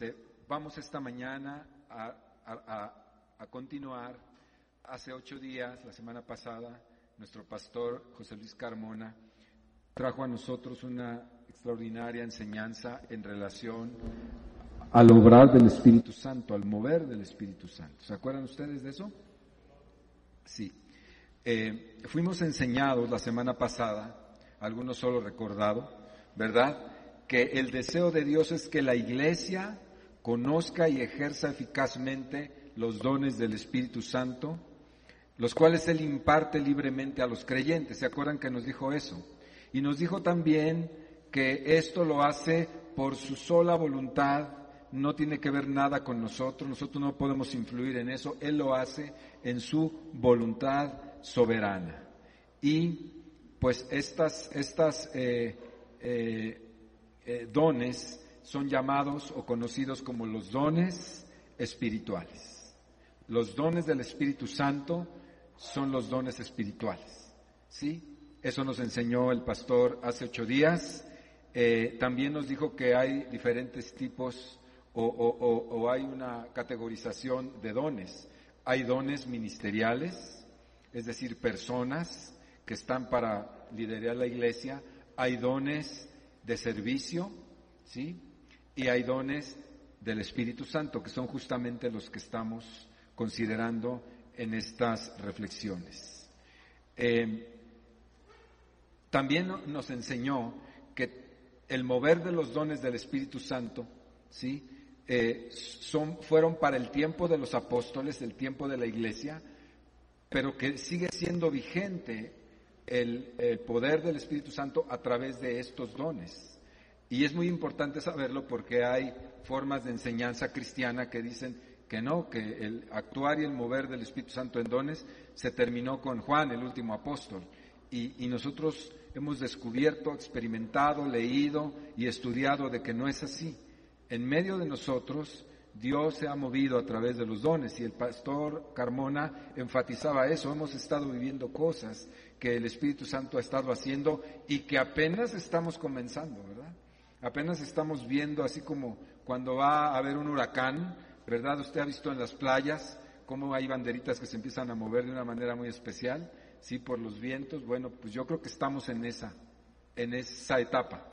Este, vamos esta mañana a, continuar. Hace ocho días, la semana pasada, nuestro pastor José Luis Carmona trajo a nosotros una extraordinaria enseñanza en relación al obrar del Espíritu Santo, al mover del Espíritu Santo. ¿Se acuerdan ustedes de eso? Sí. Eh, fuimos enseñados la semana pasada, algunos solo recordado, ¿verdad? que el deseo de Dios es que la iglesia conozca y ejerza eficazmente los dones del Espíritu Santo, los cuales Él imparte libremente a los creyentes. ¿Se acuerdan que nos dijo eso? Y nos dijo también que esto lo hace por su sola voluntad, no tiene que ver nada con nosotros, nosotros no podemos influir en eso, Él lo hace en su voluntad soberana. Y pues estas, estas eh, eh, eh, dones son llamados o conocidos como los dones espirituales. Los dones del Espíritu Santo son los dones espirituales. ¿Sí? Eso nos enseñó el pastor hace ocho días. Eh, también nos dijo que hay diferentes tipos o, o hay una categorización de dones. Hay dones ministeriales, es decir, personas que están para liderar la iglesia. Hay dones de servicio, ¿sí? Y hay dones del Espíritu Santo, que son justamente los que estamos considerando en estas reflexiones. Eh, también nos enseñó que el mover de los dones del Espíritu Santo, ¿sí? Eh, son, fueron para el tiempo de los apóstoles, el tiempo de la iglesia, pero que sigue siendo vigente el, poder del Espíritu Santo a través de estos dones. Y es muy importante saberlo porque hay formas de enseñanza cristiana que dicen que no, que el actuar y el mover del Espíritu Santo en dones se terminó con Juan, el último apóstol. Y, nosotros hemos descubierto, experimentado, leído y estudiado de que no es así. En medio de nosotros, Dios se ha movido a través de los dones y el pastor Carmona enfatizaba eso. Hemos estado viviendo cosas que el Espíritu Santo ha estado haciendo y que apenas estamos comenzando, ¿verdad? Apenas estamos viendo, así como cuando va a haber un huracán, ¿verdad? Usted ha visto en las playas cómo hay banderitas que se empiezan a mover de una manera muy especial, sí, por los vientos. Bueno, pues yo creo que estamos en esa, en esa etapa,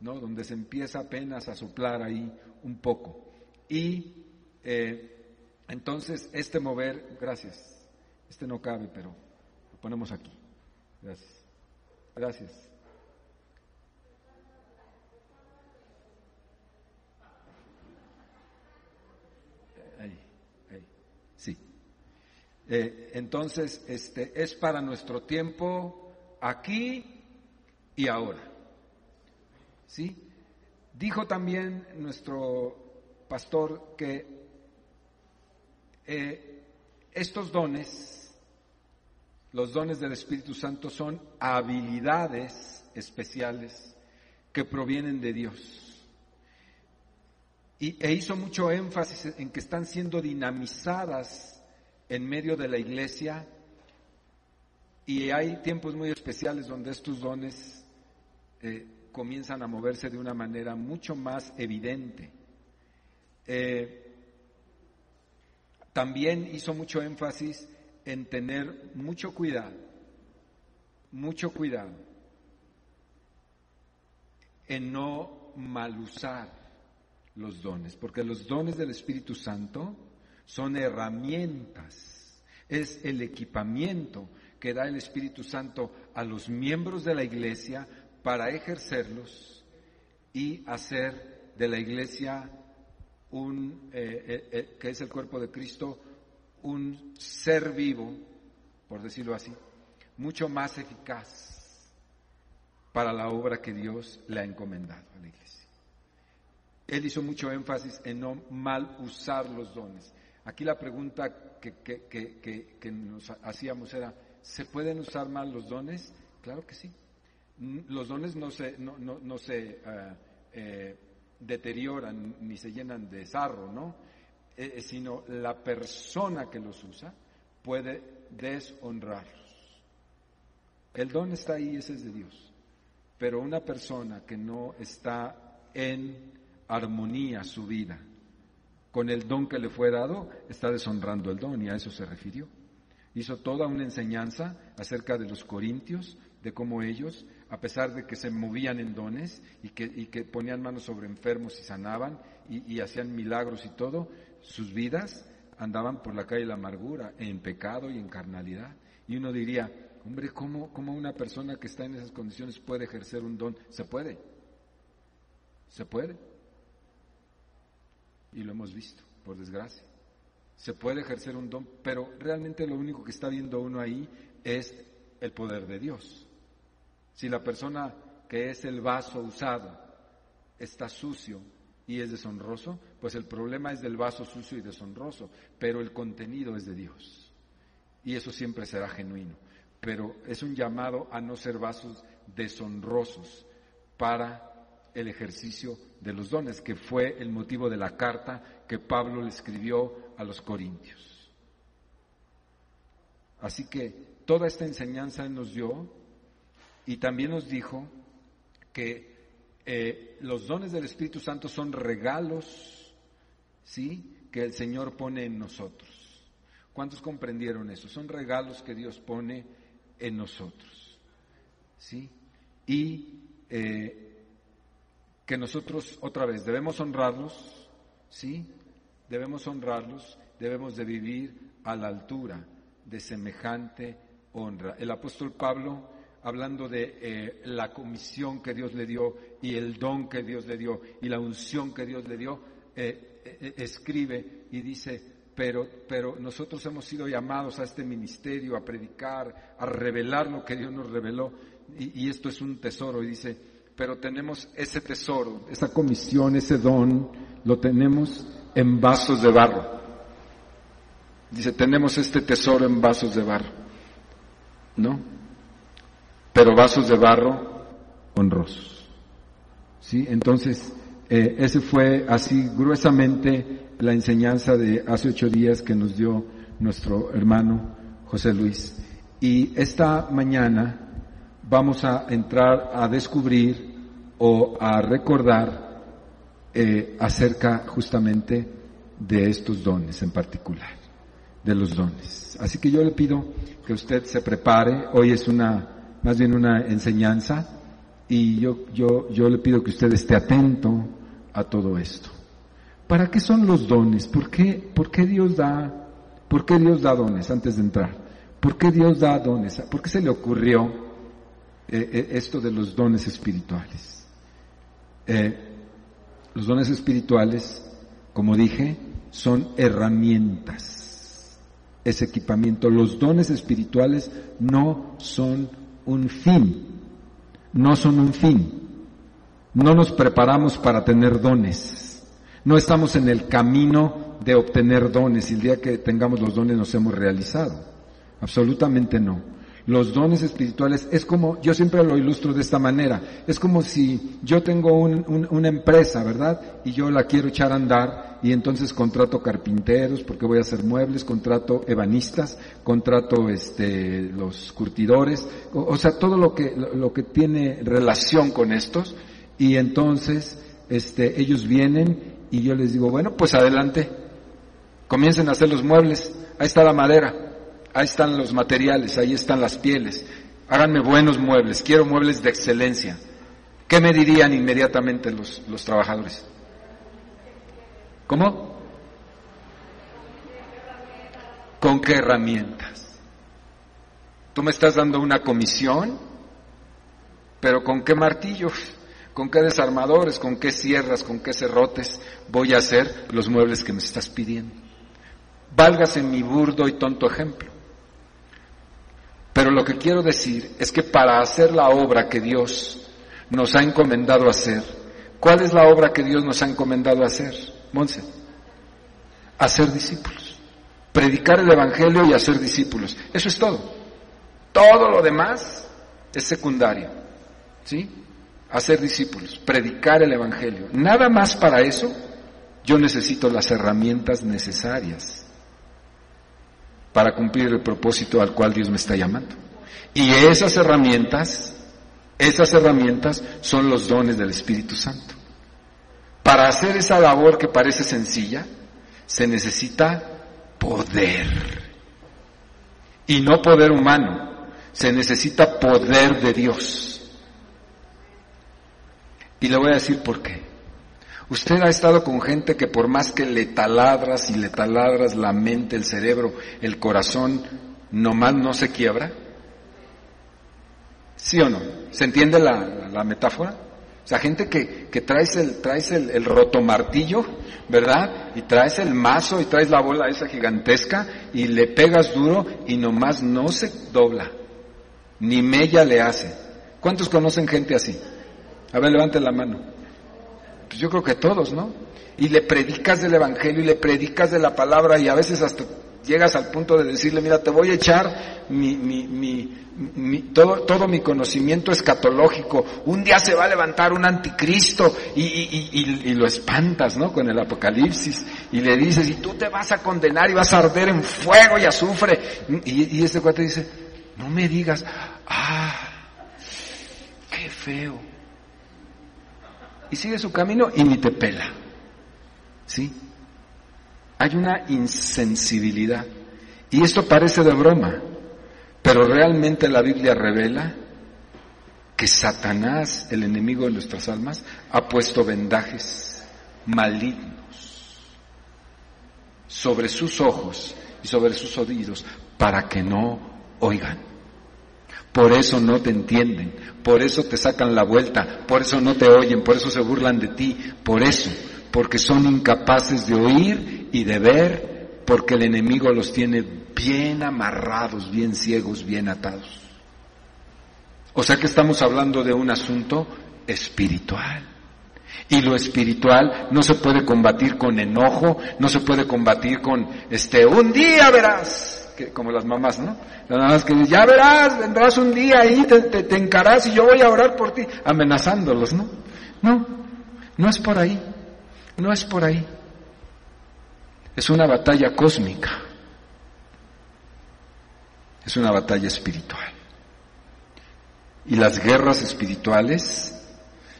¿no? Donde se empieza apenas a soplar ahí un poco. Y eh, entonces este mover, gracias, este no cabe, pero lo ponemos aquí. Gracias. Gracias. Ahí, ahí. Sí. Eh, entonces, este es para nuestro tiempo aquí y ahora. ¿Sí? Dijo también nuestro pastor que eh, estos dones los dones del Espíritu Santo son habilidades especiales que provienen de Dios. Y, e hizo mucho énfasis en que están siendo dinamizadas en medio de la iglesia y hay tiempos muy especiales donde estos dones eh, comienzan a moverse de una manera mucho más evidente. Eh, también hizo mucho énfasis en tener mucho cuidado, mucho cuidado en no mal usar los dones, porque los dones del Espíritu Santo son herramientas, es el equipamiento que da el Espíritu Santo a los miembros de la iglesia para ejercerlos y hacer de la iglesia un, eh, eh, eh, que es el cuerpo de Cristo, un ser vivo, por decirlo así, mucho más eficaz para la obra que Dios le ha encomendado a la iglesia. Él hizo mucho énfasis en no mal usar los dones. Aquí la pregunta que, que, nos hacíamos era, ¿se pueden usar mal los dones? Claro que sí. Los dones no se, no, no, se eh, eh, deterioran ni se llenan de sarro, ¿no? Eh, sino la persona que los usa puede deshonrarlos. El don está ahí, ese es de Dios. Pero una persona que no está en armonía su vida con el don que le fue dado, está deshonrando el don y a eso se refirió. Hizo toda una enseñanza acerca de los corintios, de cómo ellos, a pesar de que se movían en dones y que, ponían manos sobre enfermos y sanaban y, hacían milagros y todo, sus vidas andaban por la calle de la amargura, en pecado y en carnalidad. Y uno diría, hombre, ¿cómo, ¿cómo una persona que está en esas condiciones puede ejercer un don? Se puede. Se puede. Y lo hemos visto, por desgracia se puede ejercer un don, pero realmente lo único que está viendo uno ahí es el poder de Dios. Si la persona que es el vaso usado está sucio y es deshonroso, pues el problema es del vaso sucio y deshonroso, pero el contenido es de Dios. Y eso siempre será genuino. Pero es un llamado a no ser vasos deshonrosos para el ejercicio de los dones, que fue el motivo de la carta que Pablo le escribió a los corintios. Así que toda esta enseñanza nos dio y también nos dijo que eh, los dones del Espíritu Santo son regalos, ¿sí? Que el Señor pone en nosotros. ¿Cuántos comprendieron eso? Son regalos que Dios pone en nosotros, ¿sí? Y eh, que nosotros otra vez debemos honrarlos, ¿sí? Debemos honrarlos, debemos de vivir a la altura de semejante honra. El apóstol Pablo, hablando de eh, la comisión que Dios le dio y el don que Dios le dio y la unción que Dios le dio, eh, eh, escribe y dice, pero, pero nosotros hemos sido llamados a este ministerio, a predicar, a revelar lo que Dios nos reveló, y, y esto es un tesoro, y dice, pero tenemos ese tesoro, esa comisión, ese don, lo tenemos en vasos de barro. Dice, tenemos este tesoro en vasos de barro, ¿no? Pero vasos de barro honrosos. ¿Sí? Entonces, eh, ese fue así gruesamente la enseñanza de hace ocho días que nos dio nuestro hermano José Luis. Y esta mañana vamos a entrar a descubrir o a recordar eh, acerca justamente de estos dones en particular, de los dones. Así que yo le pido que usted se prepare, hoy es una, más bien una enseñanza, y yo, yo, yo le pido que usted esté atento a todo esto. ¿Para qué son los dones? ¿Por qué, por qué Dios da, por qué Dios da dones antes de entrar? ¿Por qué Dios da dones? ¿Por qué se le ocurrió eh, eh, esto de los dones espirituales. Eh, los dones espirituales, como dije, son herramientas, es equipamiento. Los dones espirituales no son un fin, no son un fin. No nos preparamos para tener dones. No estamos en el camino de obtener dones y el día que tengamos los dones nos hemos realizado. Absolutamente no. Los dones espirituales es como, yo siempre lo ilustro de esta manera, es como si yo tengo una empresa, ¿verdad? Y yo la quiero echar a andar y entonces contrato carpinteros porque voy a hacer muebles, contrato ebanistas, contrato este, los curtidores, o, sea, todo lo que, lo, que tiene relación con estos y entonces este, ellos vienen y yo les digo, bueno, pues adelante, comiencen a hacer los muebles, ahí está la madera, ahí están los materiales, ahí están las pieles. Háganme buenos muebles, quiero muebles de excelencia. ¿Qué me dirían inmediatamente los, los trabajadores? ¿Cómo? ¿Con qué herramientas? Tú me estás dando una comisión, pero ¿con qué martillos? ¿Con qué desarmadores? ¿Con qué sierras? ¿Con qué cerrotes voy a hacer los muebles que me estás pidiendo? Válgase mi burdo y tonto ejemplo. Pero lo que quiero decir es que para hacer la obra que Dios nos ha encomendado hacer, ¿cuál es la obra que Dios nos ha encomendado hacer, Monse? Hacer discípulos. Predicar el Evangelio y hacer discípulos. Eso es todo. Todo lo demás es secundario. ¿Sí? Hacer discípulos, predicar el Evangelio. Nada más para eso yo necesito las herramientas necesarias para cumplir el propósito al cual Dios me está llamando. Y esas herramientas, esas herramientas son los dones del Espíritu Santo. Para hacer esa labor que parece sencilla, Se necesita poder. Y no poder humano, se necesita poder de Dios. Y le voy a decir por qué. Usted ha estado con gente que por más que le taladras y le taladras la mente, el cerebro, el corazón, nomás no se quiebra. ¿Sí o no? ¿Se entiende la, la metáfora? O sea, gente que, que traes el, traes el, el rotomartillo, ¿verdad? Y traes el mazo y traes la bola esa gigantesca y le pegas duro y nomás no se dobla. Ni mella le hace. ¿Cuántos conocen gente así? A ver, levanten la mano. Pues yo creo que todos, ¿no? Y le predicas del Evangelio y le predicas de la palabra y a veces hasta llegas al punto de decirle, mira, te voy a echar mi, mi, mi, todo, todo mi conocimiento escatológico. Un día se va a levantar un anticristo y, y, y, lo espantas, ¿no? Con el apocalipsis y le dices, y tú te vas a condenar y vas a arder en fuego y azufre. Y, y este cuate dice, no me digas, ah, qué feo. Y sigue su camino y ni te pela. ¿Sí? Hay una insensibilidad. Y esto parece de broma, pero realmente la Biblia revela que Satanás, el enemigo de nuestras almas, ha puesto vendajes malignos sobre sus ojos y sobre sus oídos para que no oigan. Por eso no te entienden, por eso te sacan la vuelta, por eso no te oyen, por eso se burlan de ti, por eso, porque son incapaces de oír y de ver, porque el enemigo los tiene bien amarrados, bien ciegos, bien atados. O sea que estamos hablando de un asunto espiritual. Y lo espiritual no se puede combatir con enojo, no se puede combatir con, este, un día verás, como las mamás, ¿no? Las mamás que dicen, ya verás, vendrás un día ahí, te, te encarás y yo voy a orar por ti, amenazándolos, ¿no? No, no es por ahí, no es por ahí. Es una batalla cósmica. Es una batalla espiritual. Y las guerras espirituales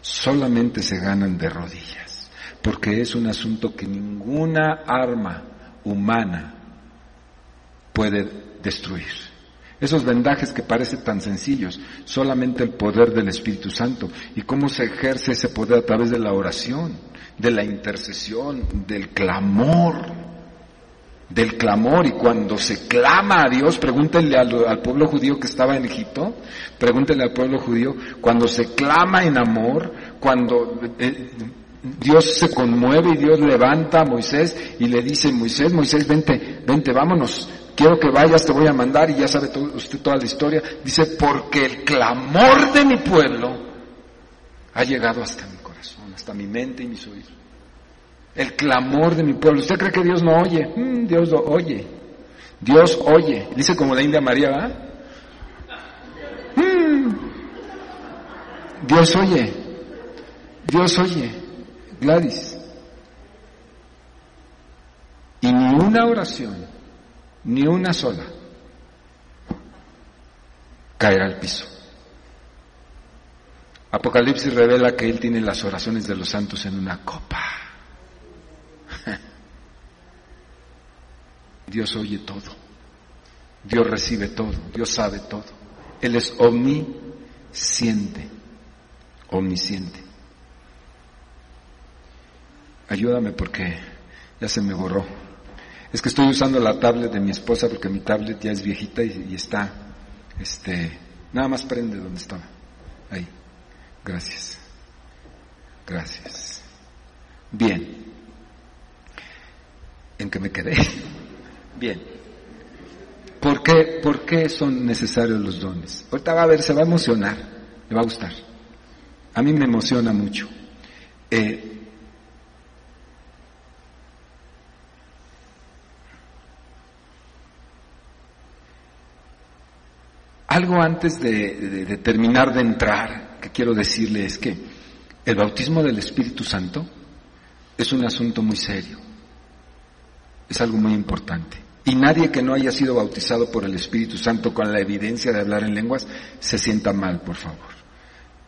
solamente se ganan de rodillas, porque es un asunto que ninguna arma humana puede destruir. Esos vendajes que parecen tan sencillos, solamente el poder del Espíritu Santo. ¿Y cómo se ejerce ese poder a través de la oración, de la intercesión, del clamor? del clamor y cuando se clama a Dios, pregúntenle al, pueblo judío que estaba en Egipto, pregúntenle al pueblo judío, cuando se clama en amor, cuando eh, Dios se conmueve y Dios levanta a Moisés y le dice, Moisés, Moisés, vente, vente, vámonos, quiero que vayas, te voy a mandar y ya sabe usted toda la historia, dice, porque el clamor de mi pueblo ha llegado hasta mi corazón, hasta mi mente y mis oídos el clamor de mi pueblo. ¿Usted cree que Dios no oye? Mm, Dios lo oye. Dios oye. Dice como la India María, ¿verdad? Mm. Dios oye. Dios oye. Gladys. Y ni una oración, ni una sola, caerá al piso. Apocalipsis revela que Él tiene las oraciones de los santos en una copa. Dios oye todo, Dios recibe todo, Dios sabe todo. Él es omnisciente, omnisciente. Ayúdame porque ya se me borró. Es que estoy usando la tablet de mi esposa porque mi tablet ya es viejita y, está, este, nada más prende donde estaba. Ahí. Gracias. Gracias. Bien. ¿En qué me quedé? Bien. ¿Por qué, ¿Por qué son necesarios los dones? Ahorita va a ver, se va a emocionar, le va a gustar. A mí me emociona mucho. Eh, algo antes de, terminar de entrar que quiero decirle es que el bautismo del Espíritu Santo es un asunto muy serio, es algo muy importante. Y nadie que no haya sido bautizado por el Espíritu Santo con la evidencia de hablar en lenguas se sienta mal, por favor.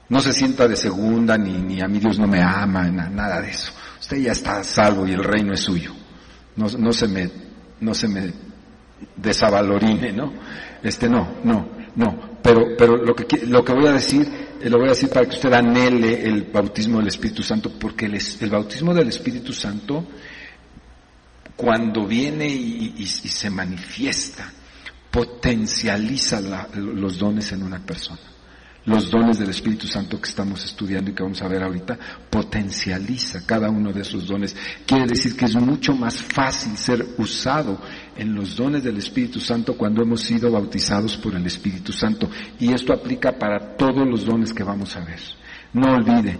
No se sienta de segunda, ni, ni a mí Dios no me ama, nada de eso. Usted ya está salvo y el reino es suyo. no, no se me, no se me desavalorine, ¿no? Este, no, no, no. Pero, pero lo que, lo que voy a decir, eh, lo voy a decir para que usted anhele el bautismo del Espíritu Santo, porque el, el bautismo del Espíritu Santo, cuando viene y, se manifiesta, potencializa los dones en una persona los dones del Espíritu Santo que estamos estudiando y que vamos a ver ahorita, potencializa cada uno de esos dones. Quiere decir que es mucho más fácil ser usado en los dones del Espíritu Santo cuando hemos sido bautizados por el Espíritu Santo. Y esto aplica para todos los dones que vamos a ver. No olvide,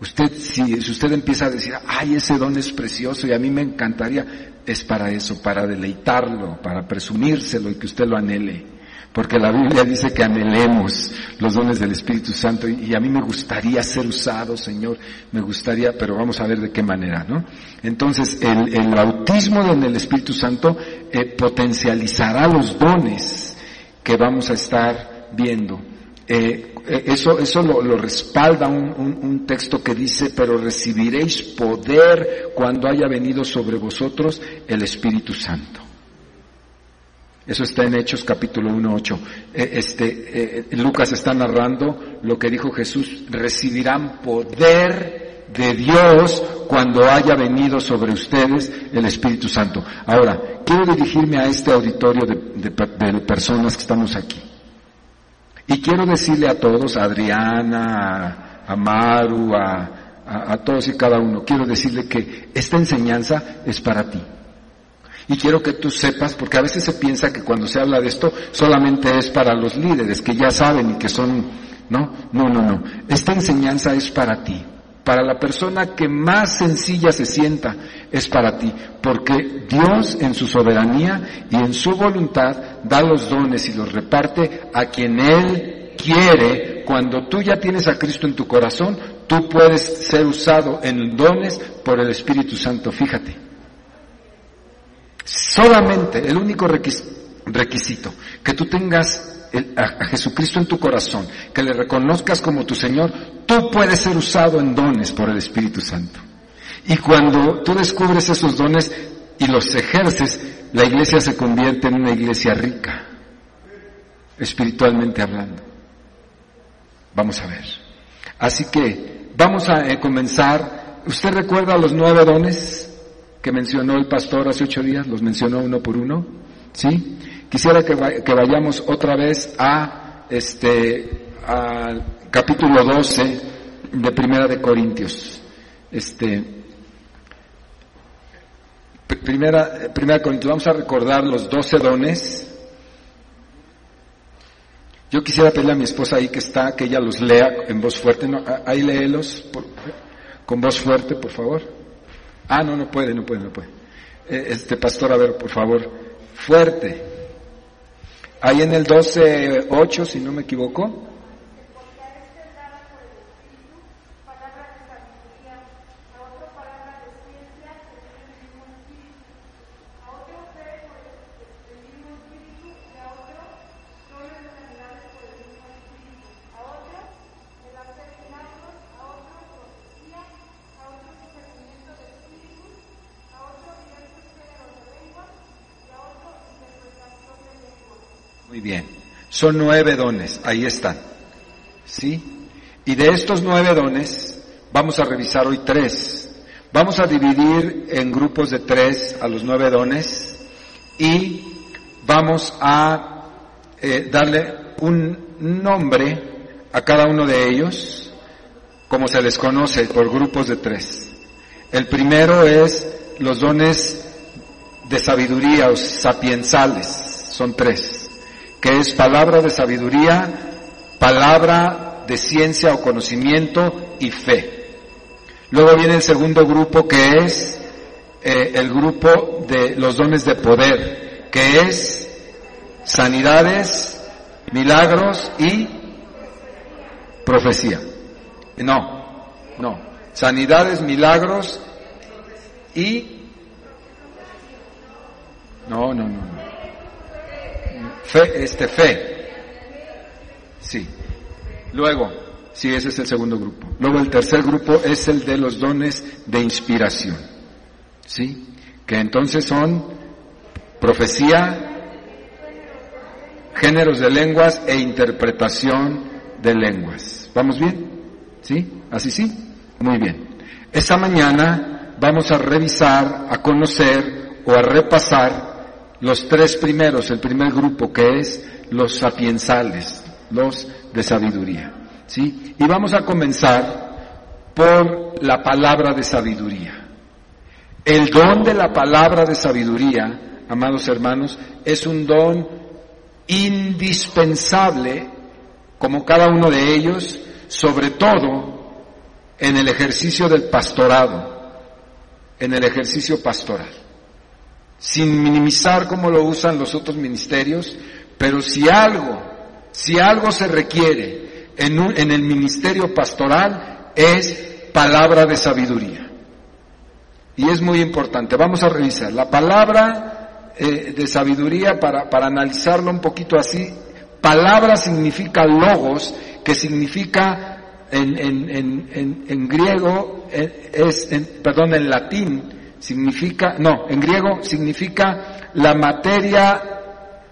usted, si, si usted empieza a decir, ay, ese don es precioso y a mí me encantaría, es para eso, para deleitarlo, para presumírselo y que usted lo anhele. Porque la Biblia dice que anhelemos los dones del Espíritu Santo y, a mí me gustaría ser usado, Señor, me gustaría, pero vamos a ver de qué manera, ¿no? Entonces, el, bautismo en el Espíritu Santo eh, potencializará los dones que vamos a estar viendo. Eh, eh, eso eso lo, respalda un, un, texto que dice, pero recibiréis poder cuando haya venido sobre vosotros el Espíritu Santo. Eso está en Hechos capítulo 1, 8. Eh, este, Lucas está narrando lo que dijo Jesús, recibirán poder de Dios cuando haya venido sobre ustedes el Espíritu Santo. Ahora, quiero dirigirme a este auditorio de, personas que estamos aquí. Y quiero decirle a todos, a Adriana, a, Maru, a todos y cada uno, quiero decirle que esta enseñanza es para ti. Y quiero que tú sepas, porque a veces se piensa que cuando se habla de esto solamente es para los líderes, que ya saben y que son, ¿no? No, no, no. Esta enseñanza es para ti. Para la persona que más sencilla se sienta, es para ti. Porque Dios en su soberanía y en su voluntad da los dones y los reparte a quien Él quiere. Cuando tú ya tienes a Cristo en tu corazón, tú puedes ser usado en dones por el Espíritu Santo. Fíjate. Solamente el único requisito, que tú tengas a, Jesucristo en tu corazón, que le reconozcas como tu Señor, tú puedes ser usado en dones por el Espíritu Santo. Y cuando tú descubres esos dones y los ejerces, la iglesia se convierte en una iglesia rica, espiritualmente hablando. Vamos a ver. Así que vamos a eh, comenzar. ¿Usted recuerda los nueve dones? que mencionó el pastor hace ocho días, los mencionó uno por uno, ¿sí? Quisiera que, vayamos otra vez a este al capítulo 12 de Primera de Corintios. Este Primera, primera Corintios, vamos a recordar los doce dones. Yo quisiera pedirle a mi esposa ahí que está, que ella los lea en voz fuerte. Ahí léelos con voz fuerte, por favor. Ah, no, no puede, no puede, no puede. Eh, este pastor, a ver, por favor, fuerte. Ahí en el 12.8, si no me equivoco. Bien. Son nueve dones, ahí están. ¿Sí? Y de estos nueve dones, vamos a revisar hoy tres. Vamos a dividir en grupos de tres a los nueve dones y vamos a eh, darle un nombre a cada uno de ellos, como se les conoce, por grupos de tres. El primero es los dones de sabiduría o sapiensales, son tres que es palabra de sabiduría, palabra de ciencia o conocimiento y fe. Luego viene el segundo grupo que es eh, el grupo de los dones de poder, que es sanidades, milagros y profecía. No, no. Sanidades, milagros y... No, no, no. no. Fe, este, fe. Sí. Luego, sí, ese es el segundo grupo. Luego el tercer grupo es el de los dones de inspiración. ¿Sí? que entonces son profecía, géneros de lenguas e interpretación de lenguas. ¿Vamos bien? ¿Sí? ¿Así sí? Muy bien. Esta mañana vamos a revisar, a conocer o a repasar los tres primeros, el primer grupo que es los sapiensales, los de sabiduría. ¿Sí? Y vamos a comenzar por la palabra de sabiduría. El don de la palabra de sabiduría, amados hermanos, es un don indispensable, como cada uno de ellos, sobre todo en el ejercicio del pastorado, en el ejercicio pastoral. Sin minimizar cómo lo usan los otros ministerios, pero si algo, si algo se requiere en, en el ministerio pastoral es palabra de sabiduría. Y es muy importante. Vamos a revisar. La palabra eh, de sabiduría, para, para analizarlo un poquito así, palabra significa logos, que significa en, en, en, en griego, eh, es, perdón, en latín, significa, no, en griego significa la materia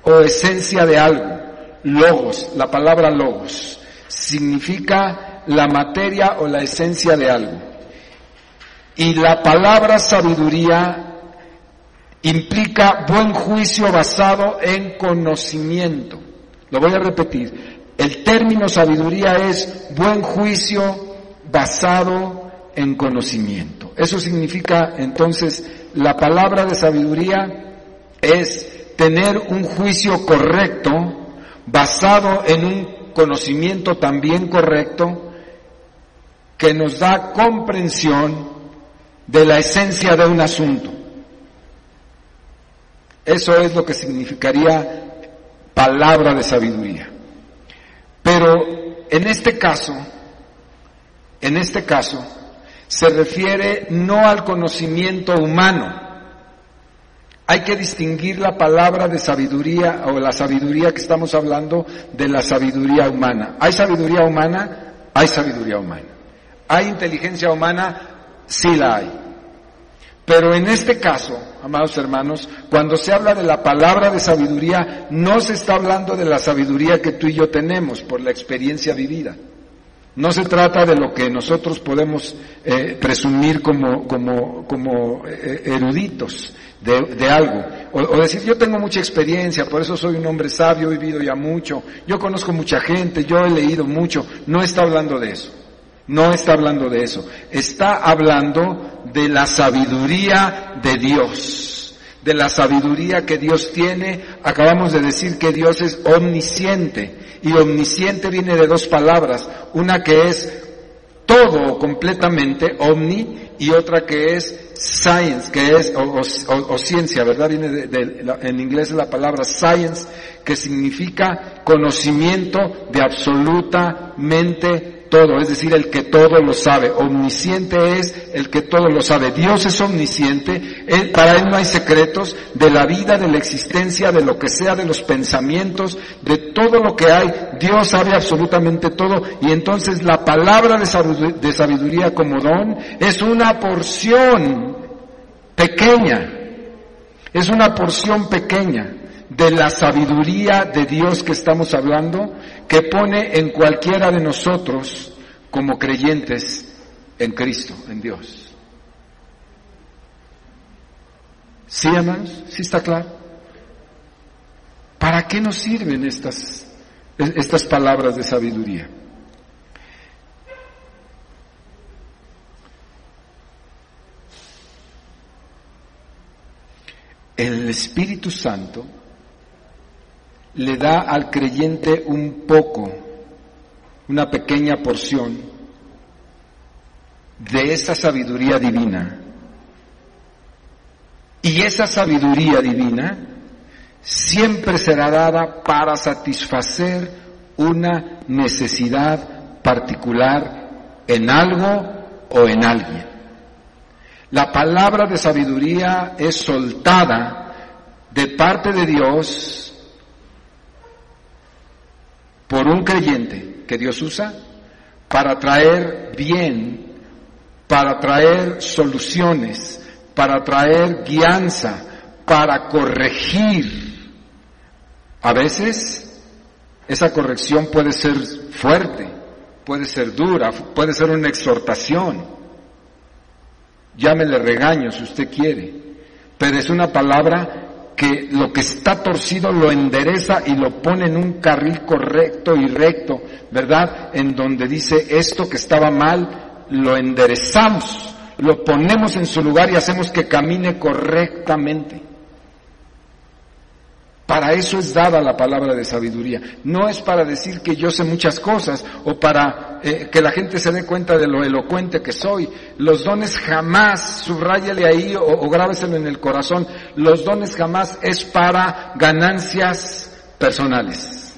o esencia de algo. Logos, la palabra logos, significa la materia o la esencia de algo. Y la palabra sabiduría implica buen juicio basado en conocimiento. Lo voy a repetir. El término sabiduría es buen juicio basado en conocimiento. Eso significa entonces la palabra de sabiduría es tener un juicio correcto basado en un conocimiento también correcto que nos da comprensión de la esencia de un asunto. Eso es lo que significaría palabra de sabiduría. Pero en este caso, en este caso, se refiere no al conocimiento humano. Hay que distinguir la palabra de sabiduría o la sabiduría que estamos hablando de la sabiduría humana. ¿Hay sabiduría humana? Hay sabiduría humana. ¿Hay inteligencia humana? Sí la hay. Pero en este caso, amados hermanos, cuando se habla de la palabra de sabiduría, no se está hablando de la sabiduría que tú y yo tenemos por la experiencia vivida. No se trata de lo que nosotros podemos eh, presumir como, como, como eh, eruditos de, de algo. O, decir, yo tengo mucha experiencia, por eso soy un hombre sabio, he vivido ya mucho, yo conozco mucha gente, yo he leído mucho. No está hablando de eso. No está hablando de eso. Está hablando de la sabiduría de Dios. De la sabiduría que Dios tiene. Acabamos de decir que Dios es omnisciente. Y omnisciente viene de dos palabras. Una que es todo completamente, omni, y otra que es science, que es, o, o, o ciencia, ¿verdad? Viene de, de, en inglés la palabra science, que significa conocimiento de absolutamente todo, es decir, el que todo lo sabe. Omnisciente es el que todo lo sabe. Dios es omnisciente, él, para Él no hay secretos de la vida, de la existencia, de lo que sea, de los pensamientos, de todo lo que hay. Dios sabe absolutamente todo y entonces la palabra de sabiduría, de sabiduría como don es una porción pequeña, es una porción pequeña de la sabiduría de Dios que estamos hablando, que pone en cualquiera de nosotros como creyentes en Cristo, en Dios. ¿Sí, hermanos? ¿Sí está claro? ¿Para qué nos sirven estas, estas palabras de sabiduría? El Espíritu Santo le da al creyente un poco, una pequeña porción de esa sabiduría divina. Y esa sabiduría divina siempre será dada para satisfacer una necesidad particular en algo o en alguien. La palabra de sabiduría es soltada de parte de Dios por un creyente que Dios usa para traer bien, para traer soluciones, para traer guianza, para corregir. A veces esa corrección puede ser fuerte, puede ser dura, puede ser una exhortación. Llámele regaño si usted quiere, pero es una palabra que lo que está torcido lo endereza y lo pone en un carril correcto y recto, ¿verdad? En donde dice esto que estaba mal, lo enderezamos, lo ponemos en su lugar y hacemos que camine correctamente. Para eso es dada la palabra de sabiduría. No es para decir que yo sé muchas cosas o para eh, que la gente se dé cuenta de lo elocuente que soy. Los dones jamás, subráyale ahí o, o grábeselo en el corazón, los dones jamás es para ganancias personales.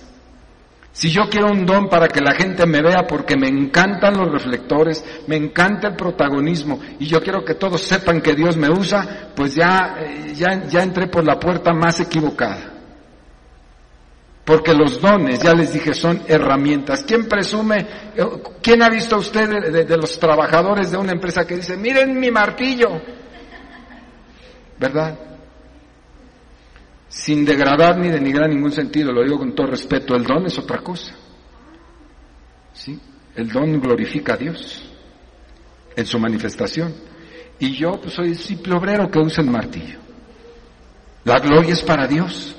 Si yo quiero un don para que la gente me vea porque me encantan los reflectores, me encanta el protagonismo y yo quiero que todos sepan que Dios me usa, pues ya, eh, ya, ya entré por la puerta más equivocada. Porque los dones, ya les dije, son herramientas. ¿Quién presume, eh, quién ha visto usted de, de, los trabajadores de una empresa que dice, miren mi martillo? ¿Verdad? Sin degradar ni denigrar ningún sentido, lo digo con todo respeto, el don es otra cosa. ¿Sí? El don glorifica a Dios en su manifestación. Y yo pues, soy el simple obrero que usa el martillo. La gloria es para Dios.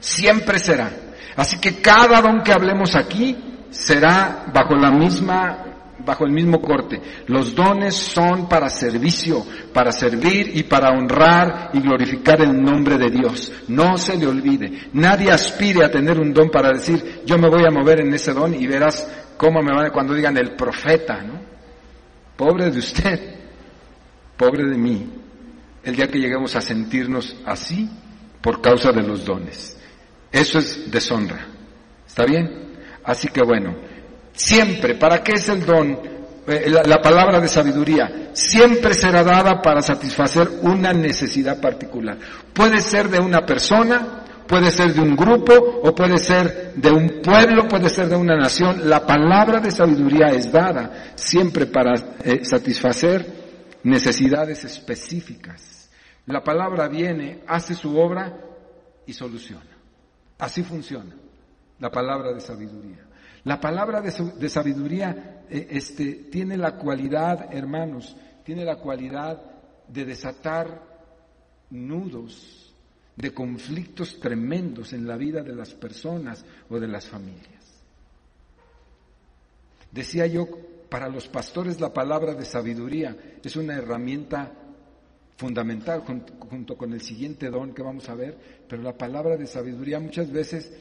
Siempre será. Así que cada don que hablemos aquí será bajo la misma bajo el mismo corte. Los dones son para servicio, para servir y para honrar y glorificar el nombre de Dios. No se le olvide. Nadie aspire a tener un don para decir, yo me voy a mover en ese don y verás cómo me van cuando digan el profeta, ¿no? Pobre de usted, pobre de mí, el día que lleguemos a sentirnos así por causa de los dones. Eso es deshonra. ¿Está bien? Así que bueno, siempre, ¿para qué es el don? Eh, la, la, palabra de sabiduría siempre será dada para satisfacer una necesidad particular. Puede ser de una persona, puede ser de un grupo o puede ser de un pueblo, puede ser de una nación. La palabra de sabiduría es dada siempre para eh, satisfacer necesidades específicas. La palabra viene, hace su obra y soluciona. Así funciona la palabra de sabiduría. La palabra de, sabiduría eh, este, tiene la cualidad, hermanos, tiene la cualidad de desatar nudos de conflictos tremendos en la vida de las personas o de las familias. Decía yo, para los pastores la palabra de sabiduría es una herramienta fundamental junto, con el siguiente don que vamos a ver, pero la palabra de sabiduría muchas veces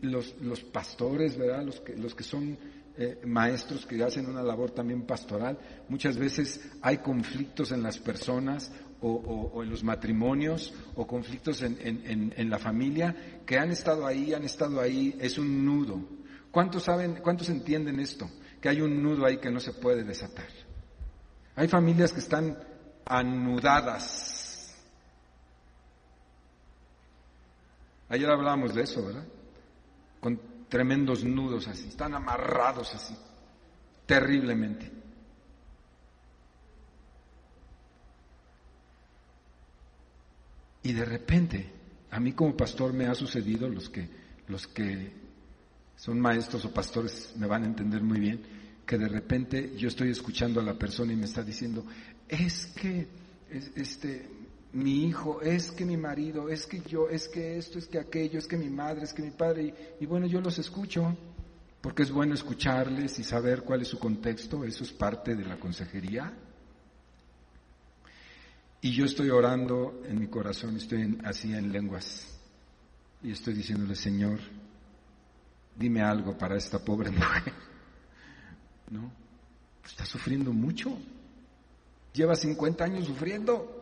los, los pastores, ¿verdad? Los que, los que son eh, maestros que hacen una labor también pastoral, muchas veces hay conflictos en las personas o, en los matrimonios o conflictos en, en, en, la familia que han estado ahí, han estado ahí, es un nudo. ¿Cuántos saben, cuántos entienden esto? Que hay un nudo ahí que no se puede desatar. Hay familias que están anudadas. Ayer hablábamos de eso, ¿verdad? Con tremendos nudos así, están amarrados así, terriblemente. Y de repente, a mí como pastor me ha sucedido, los que, los que son maestros o pastores me van a entender muy bien, que de repente yo estoy escuchando a la persona y me está diciendo, es que este mi hijo, es que mi marido, es que yo, es que esto, es que aquello, es que mi madre, es que mi padre, y, bueno, yo los escucho, porque es bueno escucharles y saber cuál es su contexto, eso es parte de la consejería. Y yo estoy orando en mi corazón, estoy así en lenguas, y estoy diciéndole, Señor, dime algo para esta pobre mujer. ¿No? Está sufriendo mucho. Lleva 50 años sufriendo,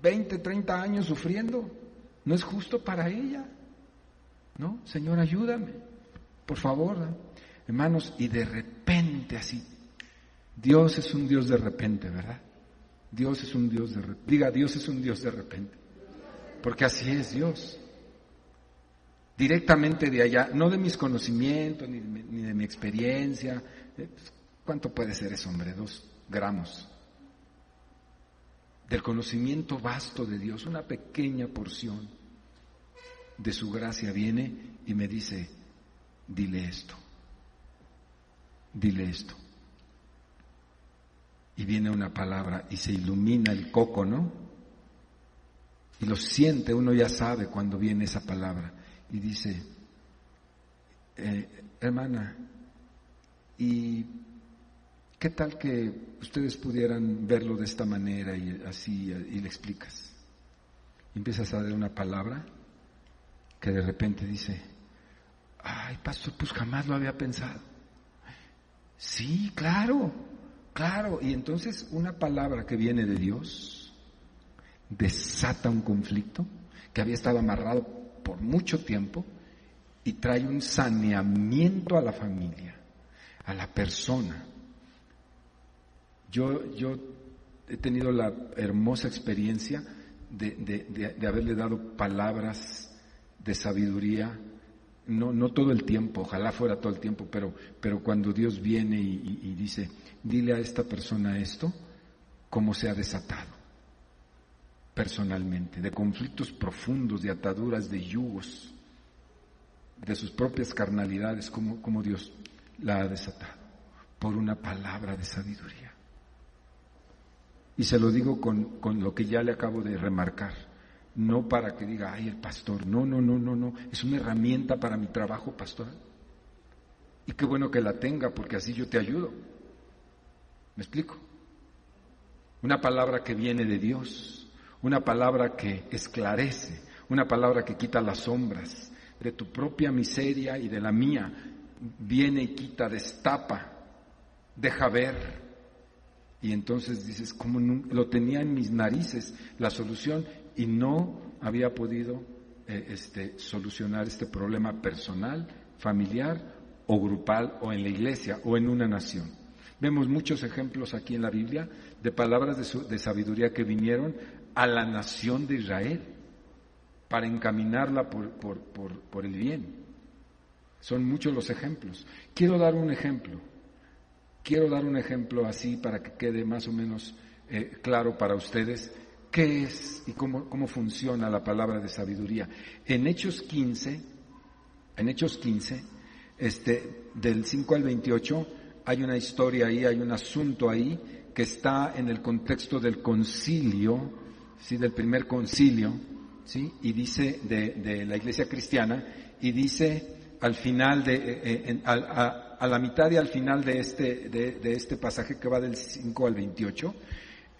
20, 30 años sufriendo. No es justo para ella. ¿No? Señor, ayúdame. Por favor. ¿eh? Hermanos, y de repente así. Dios es un Dios de repente, ¿verdad? Dios es un Dios de repente. Diga, Dios es un Dios de repente. Porque así es Dios. Directamente de allá, no de mis conocimientos, ni de, ni de mi experiencia. Eh, pues, ¿Cuánto puede ser eso, hombre? Dos gramos. Del conocimiento vasto de Dios, una pequeña porción de su gracia viene y me dice, dile esto, dile esto. Y viene una palabra y se ilumina el coco, ¿no? Y lo siente, uno ya sabe cuando viene esa palabra. Y dice, eh, hermana, ¿y qué tal que ustedes pudieran verlo de esta manera y así, y le explicas? Empiezas a dar una palabra que de repente dice, ay, pastor, pues jamás lo había pensado. Sí, claro, claro. Y entonces una palabra que viene de Dios desata un conflicto que había estado amarrado por mucho tiempo y trae un saneamiento a la familia, a la persona. Yo, he tenido la hermosa experiencia de, haberle dado palabras de sabiduría, no, todo el tiempo, ojalá fuera todo el tiempo, pero, pero cuando Dios viene y, dice, dile a esta persona esto, cómo se ha desatado personalmente, de conflictos profundos, de ataduras, de yugos, de sus propias carnalidades, como, como Dios la ha desatado, por una palabra de sabiduría. Y se lo digo con, con lo que ya le acabo de remarcar no para que diga, ay, el pastor, no, no, no, no, no, es una herramienta para mi trabajo pastoral. Y qué bueno que la tenga, porque así yo te ayudo. ¿Me explico? Una palabra que viene de Dios, una palabra que esclarece, una palabra que quita las sombras de tu propia miseria y de la mía, viene y quita, destapa, deja ver. Y entonces dices, como lo tenía en mis narices la solución y no había podido eh, este, solucionar este problema personal, familiar o grupal o en la iglesia o en una nación. Vemos muchos ejemplos aquí en la Biblia de palabras de, sabiduría que vinieron a la nación de Israel para encaminarla por, por, el bien. Son muchos los ejemplos. Quiero dar un ejemplo. Quiero dar un ejemplo así para que quede más o menos eh, claro para ustedes qué es y cómo, cómo funciona la palabra de sabiduría. En Hechos 15, en Hechos 15, este, del 5 al 28, hay una historia ahí, hay un asunto ahí que está en el contexto del concilio, ¿sí? del primer concilio, ¿sí? y dice de, de la iglesia cristiana, y dice al final de, eh, eh, a, a, la mitad y al final de este, de, este pasaje que va del 5 al 28,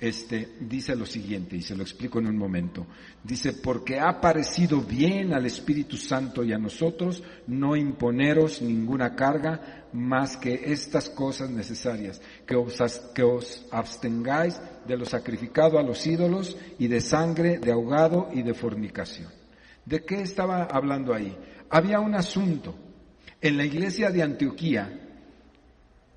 este, dice lo siguiente, y se lo explico en un momento. Dice, porque ha parecido bien al Espíritu Santo y a nosotros no imponeros ninguna carga más que estas cosas necesarias, que os, que os abstengáis de lo sacrificado a los ídolos y de sangre, de ahogado y de fornicación. ¿De qué estaba hablando ahí? Había un asunto. En la iglesia de Antioquía,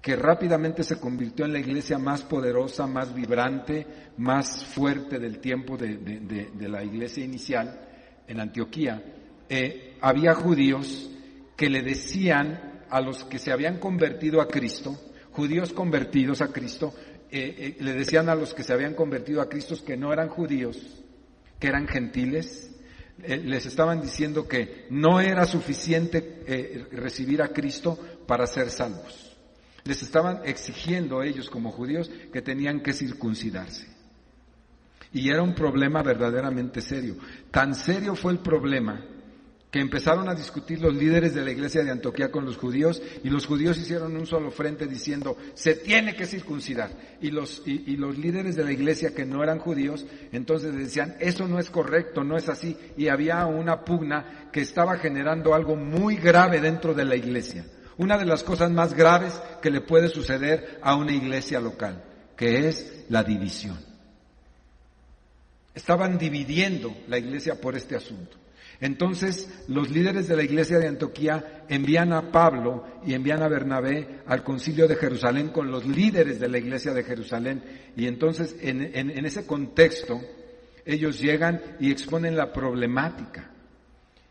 que rápidamente se convirtió en la iglesia más poderosa, más vibrante, más fuerte del tiempo de, la iglesia inicial en Antioquía, eh, había judíos que le decían a los que se habían convertido a Cristo, judíos convertidos a Cristo, eh, eh, le decían a los que se habían convertido a Cristo que no eran judíos, que eran gentiles, les estaban diciendo que no era suficiente recibir a Cristo para ser salvos les estaban exigiendo a ellos como judíos que tenían que circuncidarse. Y era un problema verdaderamente serio. Tan serio fue el problema empezaron a discutir los líderes de la iglesia de Antioquía con los judíos y los judíos hicieron un solo frente diciendo se tiene que circuncidar y los, y los líderes de la iglesia que no eran judíos entonces decían eso no es correcto, no es así y había una pugna que estaba generando algo muy grave dentro de la iglesia una de las cosas más graves que le puede suceder a una iglesia local, que es la división. Estaban dividiendo la iglesia por este asunto. Entonces los líderes de la iglesia de Antioquía envían a Pablo y envían a Bernabé al concilio de Jerusalén con los líderes de la iglesia de Jerusalén. Y entonces en, en ese contexto ellos llegan y exponen la problemática.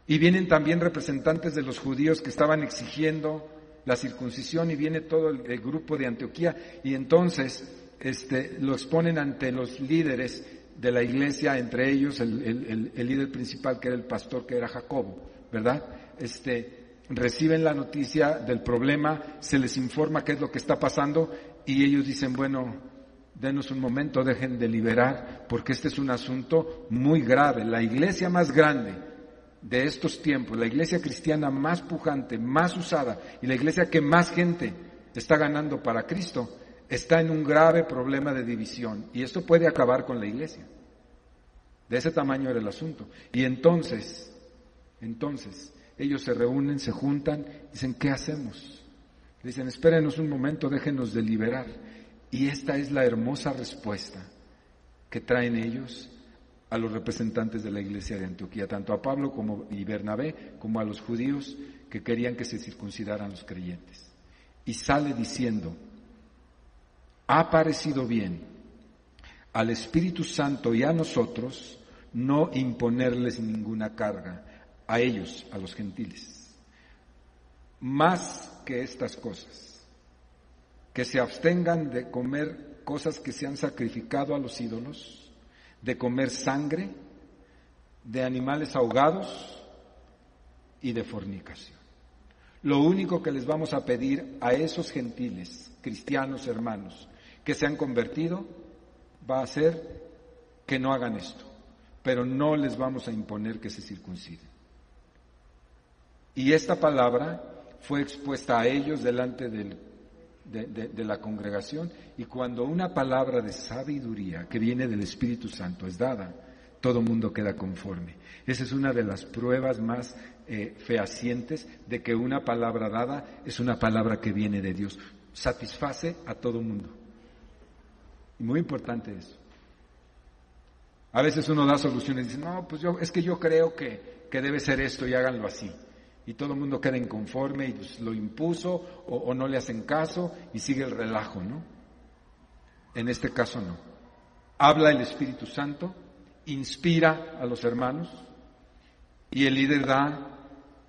Y vienen también representantes de los judíos que estaban exigiendo la circuncisión y viene todo el, grupo de Antioquía y entonces este, lo exponen ante los líderes de la iglesia, entre ellos el, líder principal que era el pastor que era Jacobo, ¿verdad? Este, reciben la noticia del problema, se les informa qué es lo que está pasando y ellos dicen, bueno, denos un momento, dejen de liberar, porque este es un asunto muy grave. La iglesia más grande de estos tiempos, la iglesia cristiana más pujante, más usada y la iglesia que más gente está ganando para Cristo, está en un grave problema de división y esto puede acabar con la iglesia. De ese tamaño era el asunto. Y entonces, entonces, ellos se reúnen, se juntan, dicen, ¿qué hacemos? Dicen, espérenos un momento, déjenos deliberar. Y esta es la hermosa respuesta que traen ellos a los representantes de la iglesia de Antioquía, tanto a Pablo como y Bernabé, como a los judíos que querían que se circuncidaran los creyentes. Y sale diciendo, ha parecido bien al Espíritu Santo y a nosotros no imponerles ninguna carga, a ellos, a los gentiles. Más que estas cosas, que se abstengan de comer cosas que se han sacrificado a los ídolos, de comer sangre, de animales ahogados y de fornicación. Lo único que les vamos a pedir a esos gentiles, cristianos hermanos, que se han convertido, va a ser que no hagan esto, pero no les vamos a imponer que se circunciden. Y esta palabra fue expuesta a ellos delante de, la congregación y cuando una palabra de sabiduría que viene del Espíritu Santo es dada, todo mundo queda conforme. Esa es una de las pruebas más eh, fehacientes de que una palabra dada es una palabra que viene de Dios. Satisface a todo mundo. Y muy importante eso. A veces uno da soluciones y dice, no, pues yo, es que yo creo que, que debe ser esto y háganlo así. Y todo el mundo queda inconforme y pues, lo impuso o, o no le hacen caso y sigue el relajo, ¿no? En este caso no. Habla el Espíritu Santo, inspira a los hermanos y el líder da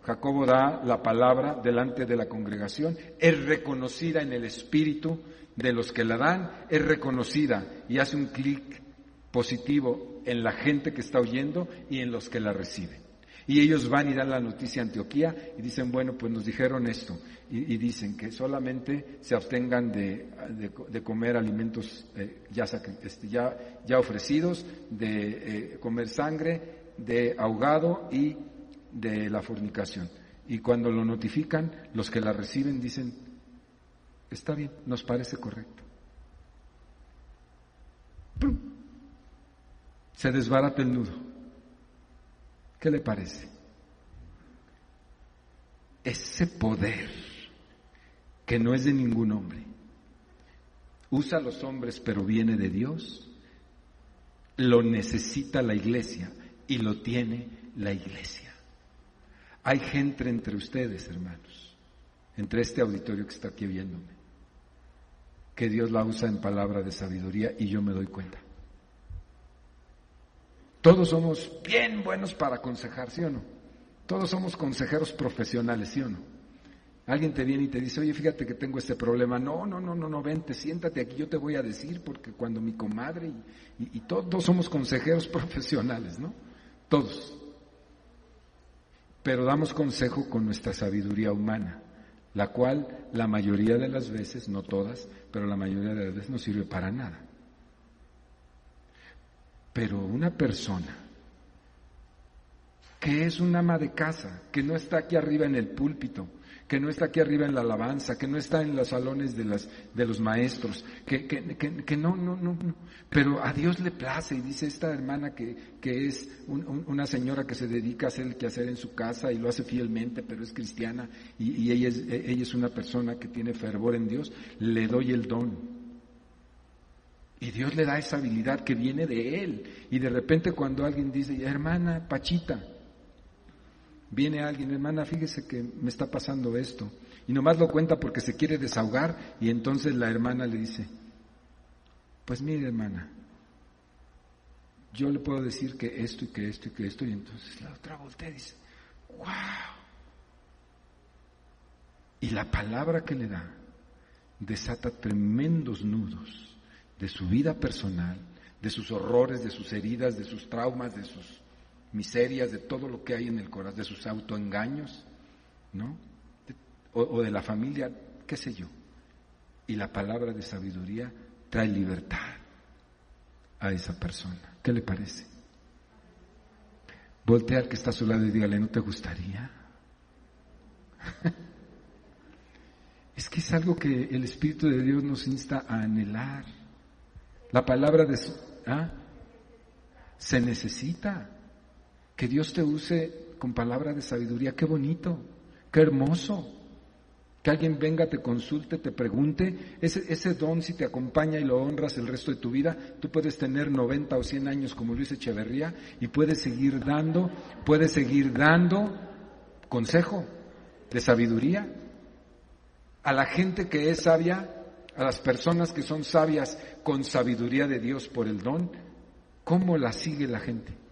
Jacobo da la palabra delante de la congregación, es reconocida en el espíritu de los que la dan es reconocida y hace un clic positivo en la gente que está oyendo y en los que la reciben. Y ellos van y dan la noticia a Antioquía y dicen, bueno, pues nos dijeron esto. Y, dicen que solamente se abstengan de, comer alimentos eh, ya, este, ya, ofrecidos, de eh, comer sangre, de ahogado y de la fornicación. Y cuando lo notifican, los que la reciben dicen, Está bien, nos parece correcto. Se desbarata el nudo. ¿Qué le parece? Ese poder que no es de ningún hombre, usa a los hombres pero viene de Dios, lo necesita la iglesia y lo tiene la iglesia. Hay gente entre ustedes, hermanos, entre este auditorio que está aquí viéndome, que Dios la usa en palabra de sabiduría y yo me doy cuenta. Todos somos bien buenos para aconsejar, ¿sí o no? Todos somos consejeros profesionales, ¿sí o no? Alguien te viene y te dice, oye, fíjate que tengo este problema. No, no, no, no, no, vente, siéntate aquí, yo te voy a decir, porque cuando mi comadre y, y todos somos consejeros profesionales, ¿no? Todos. Pero damos consejo con nuestra sabiduría humana la cual la mayoría de las veces, no todas, pero la mayoría de las veces no sirve para nada. Pero una persona que es un ama de casa, que no está aquí arriba en el púlpito, que no está aquí arriba en la alabanza, que no está en los salones de, las, de los maestros, que, que, que, no, no, no, no, pero a Dios le place y dice esta hermana que, que es una señora que se dedica a hacer el quehacer en su casa y lo hace fielmente, pero es cristiana y, y ella, es, ella es una persona que tiene fervor en Dios, le doy el don. Y Dios le da esa habilidad que viene de Él. Y de repente cuando alguien dice, hermana Pachita, Viene alguien, hermana, fíjese que me está pasando esto. Y nomás lo cuenta porque se quiere desahogar y entonces la hermana le dice, pues mire hermana, yo le puedo decir que esto y que esto y que esto y entonces la otra voltea y dice, wow. Y la palabra que le da desata tremendos nudos de su vida personal, de sus horrores, de sus heridas, de sus traumas, de sus miserias, de todo lo que hay en el corazón, de sus autoengaños, ¿no? O, de la familia, qué sé yo. Y la palabra de sabiduría trae libertad a esa persona. ¿Qué le parece? Voltea que está a su lado y dígale, ¿no te gustaría? es que es algo que el Espíritu de Dios nos insta a anhelar. La palabra de... ¿ah? Se necesita que Dios te use con palabra de sabiduría. Qué bonito, qué hermoso. Que alguien venga, te consulte, te pregunte. Ese, ese don, si te acompaña y lo honras el resto de tu vida, tú puedes tener 90 o 100 años como Luis Echeverría y puedes seguir dando, puedes seguir dando consejo de sabiduría a la gente que es sabia, a las personas que son sabias con sabiduría de Dios por el don, ¿cómo la sigue la gente?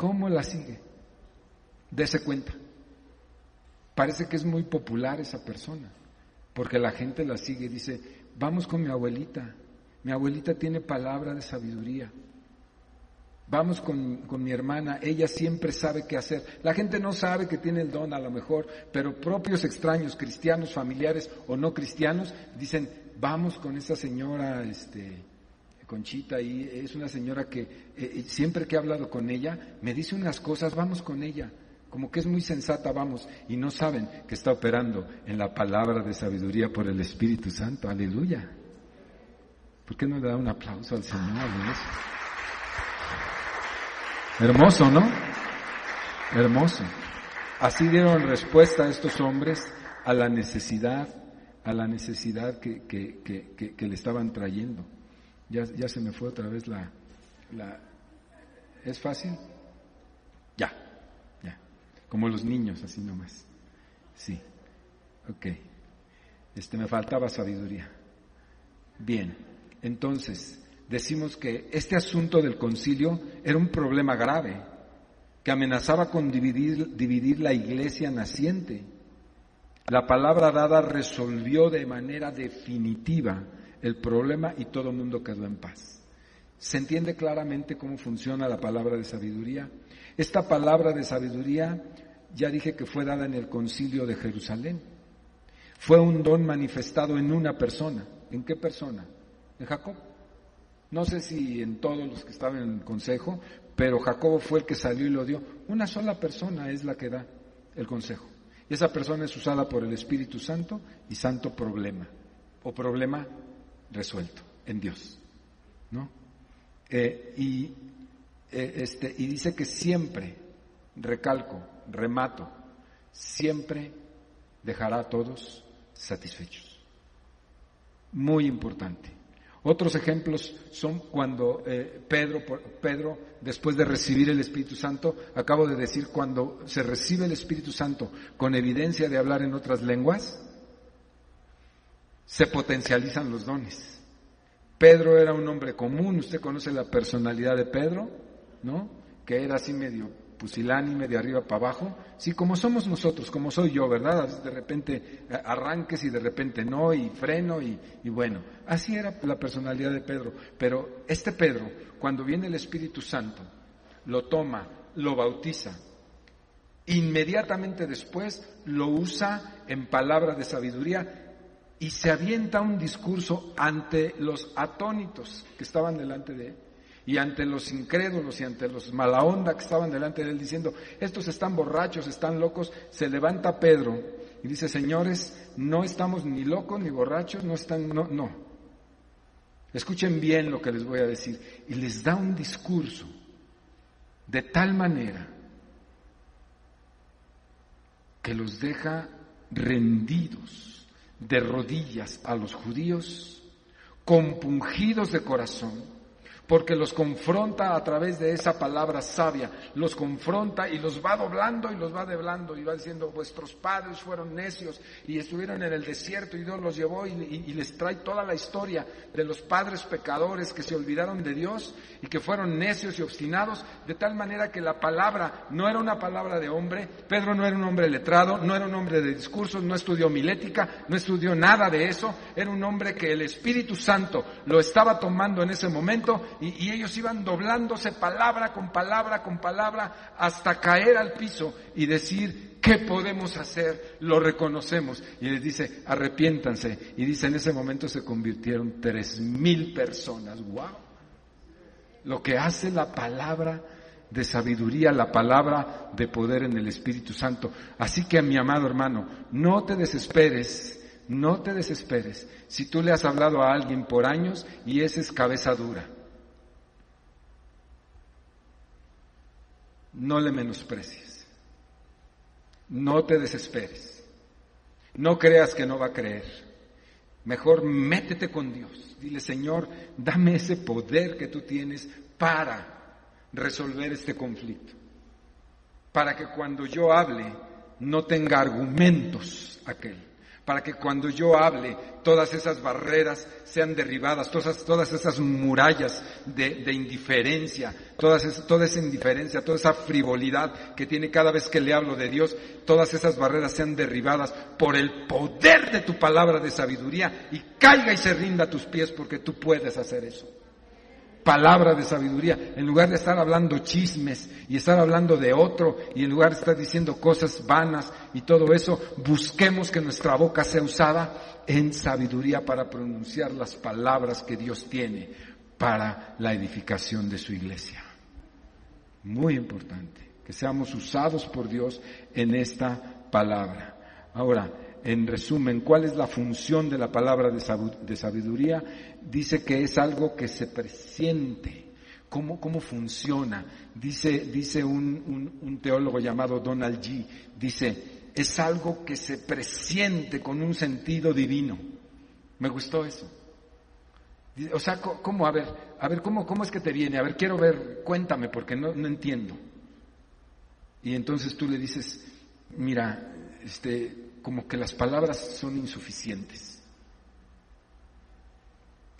¿Cómo la sigue? Dese cuenta. Parece que es muy popular esa persona, porque la gente la sigue y dice, vamos con mi abuelita, mi abuelita tiene palabra de sabiduría. Vamos con, con, mi hermana, ella siempre sabe qué hacer. La gente no sabe que tiene el don a lo mejor, pero propios extraños, cristianos, familiares o no cristianos, dicen, vamos con esa señora, este, Conchita, y es una señora que eh, eh, siempre que he hablado con ella, me dice unas cosas, vamos con ella como que es muy sensata, vamos, y no saben que está operando en la palabra de sabiduría por el Espíritu Santo. Aleluya. ¿Por qué no le da un aplauso al Señor? Hermoso, ¿no? Hermoso. Así dieron respuesta a estos hombres a la necesidad, a la necesidad que, que, que, que le estaban trayendo. Ya, ya se me fue otra vez la, la... ¿Es fácil? Ya como los niños, así nomás. Sí, ok. Este, me faltaba sabiduría. Bien, entonces, decimos que este asunto del concilio era un problema grave, que amenazaba con dividir, dividir la iglesia naciente. La palabra dada resolvió de manera definitiva el problema y todo mundo quedó en paz. ¿Se entiende claramente cómo funciona la palabra de sabiduría? Esta palabra de sabiduría ya dije que fue dada en el concilio de Jerusalén. Fue un don manifestado en una persona. ¿En qué persona? En Jacob. No sé si en todos los que estaban en el consejo, pero Jacobo fue el que salió y lo dio. Una sola persona es la que da el consejo. Y esa persona es usada por el Espíritu Santo y santo problema. O problema resuelto en Dios. ¿No? Eh, y, eh, este, y dice que siempre, recalco, remato, siempre dejará a todos satisfechos. Muy importante. Otros ejemplos son cuando eh, Pedro, Pedro, después de recibir el Espíritu Santo, acabo de decir, cuando se recibe el Espíritu Santo con evidencia de hablar en otras lenguas, se potencializan los dones. Pedro era un hombre común, usted conoce la personalidad de Pedro, ¿no? Que era así medio pusilánime de arriba para abajo, sí, como somos nosotros, como soy yo, ¿verdad? De repente arranques y de repente no, y freno, y, y bueno, así era la personalidad de Pedro. Pero este Pedro, cuando viene el Espíritu Santo, lo toma, lo bautiza, inmediatamente después lo usa en palabra de sabiduría y se avienta un discurso ante los atónitos que estaban delante de él y ante los incrédulos y ante los mala onda que estaban delante de él diciendo, estos están borrachos, están locos, se levanta Pedro y dice, señores, no estamos ni locos ni borrachos, no están, no, no. Escuchen bien lo que les voy a decir. Y les da un discurso de tal manera que los deja rendidos de rodillas a los judíos, compungidos de corazón, porque los confronta a través de esa palabra sabia, los confronta y los va doblando y los va deblando y va diciendo, vuestros padres fueron necios y estuvieron en el desierto y Dios los llevó y, les trae toda la historia de los padres pecadores que se olvidaron de Dios y que fueron necios y obstinados, de tal manera que la palabra no era una palabra de hombre, Pedro no era un hombre letrado, no era un hombre de discursos, no estudió milética, no estudió nada de eso, era un hombre que el Espíritu Santo lo estaba tomando en ese momento y, ellos iban doblándose palabra con palabra con palabra hasta caer al piso y decir, ¿qué podemos hacer? Lo reconocemos. Y les dice, arrepiéntanse. Y dice, en ese momento se convirtieron tres mil personas. ¡Wow! Lo que hace la palabra de sabiduría, la palabra de poder en el Espíritu Santo. Así que, mi amado hermano, no te desesperes no te desesperes si tú le has hablado a alguien por años y esa es cabeza dura. No le menosprecies. No te desesperes. No creas que no va a creer. Mejor métete con Dios. Dile, Señor, dame ese poder que tú tienes para resolver este conflicto. Para que cuando yo hable no tenga argumentos aquel para que cuando yo hable todas esas barreras sean derribadas, todas, todas esas murallas de, indiferencia, toda esa indiferencia, toda esa frivolidad que tiene cada vez que le hablo de Dios, todas esas barreras sean derribadas por el poder de tu palabra de sabiduría y caiga y se rinda a tus pies porque tú puedes hacer eso palabra de sabiduría, en lugar de estar hablando chismes y estar hablando de otro y en lugar de estar diciendo cosas vanas y todo eso, busquemos que nuestra boca sea usada en sabiduría para pronunciar las palabras que Dios tiene para la edificación de su iglesia. Muy importante, que seamos usados por Dios en esta palabra. Ahora, en resumen, ¿cuál es la función de la palabra de sabiduría? Dice que es algo que se presiente. ¿Cómo, cómo funciona? Dice, dice un, un, teólogo llamado Donald G. Dice, es algo que se presiente con un sentido divino. Me gustó eso. O sea, ¿cómo? A ver, a ver, ¿cómo, cómo es que te viene? A ver, quiero ver, cuéntame, porque no, no entiendo. Y entonces tú le dices, mira, este, como que las palabras son insuficientes.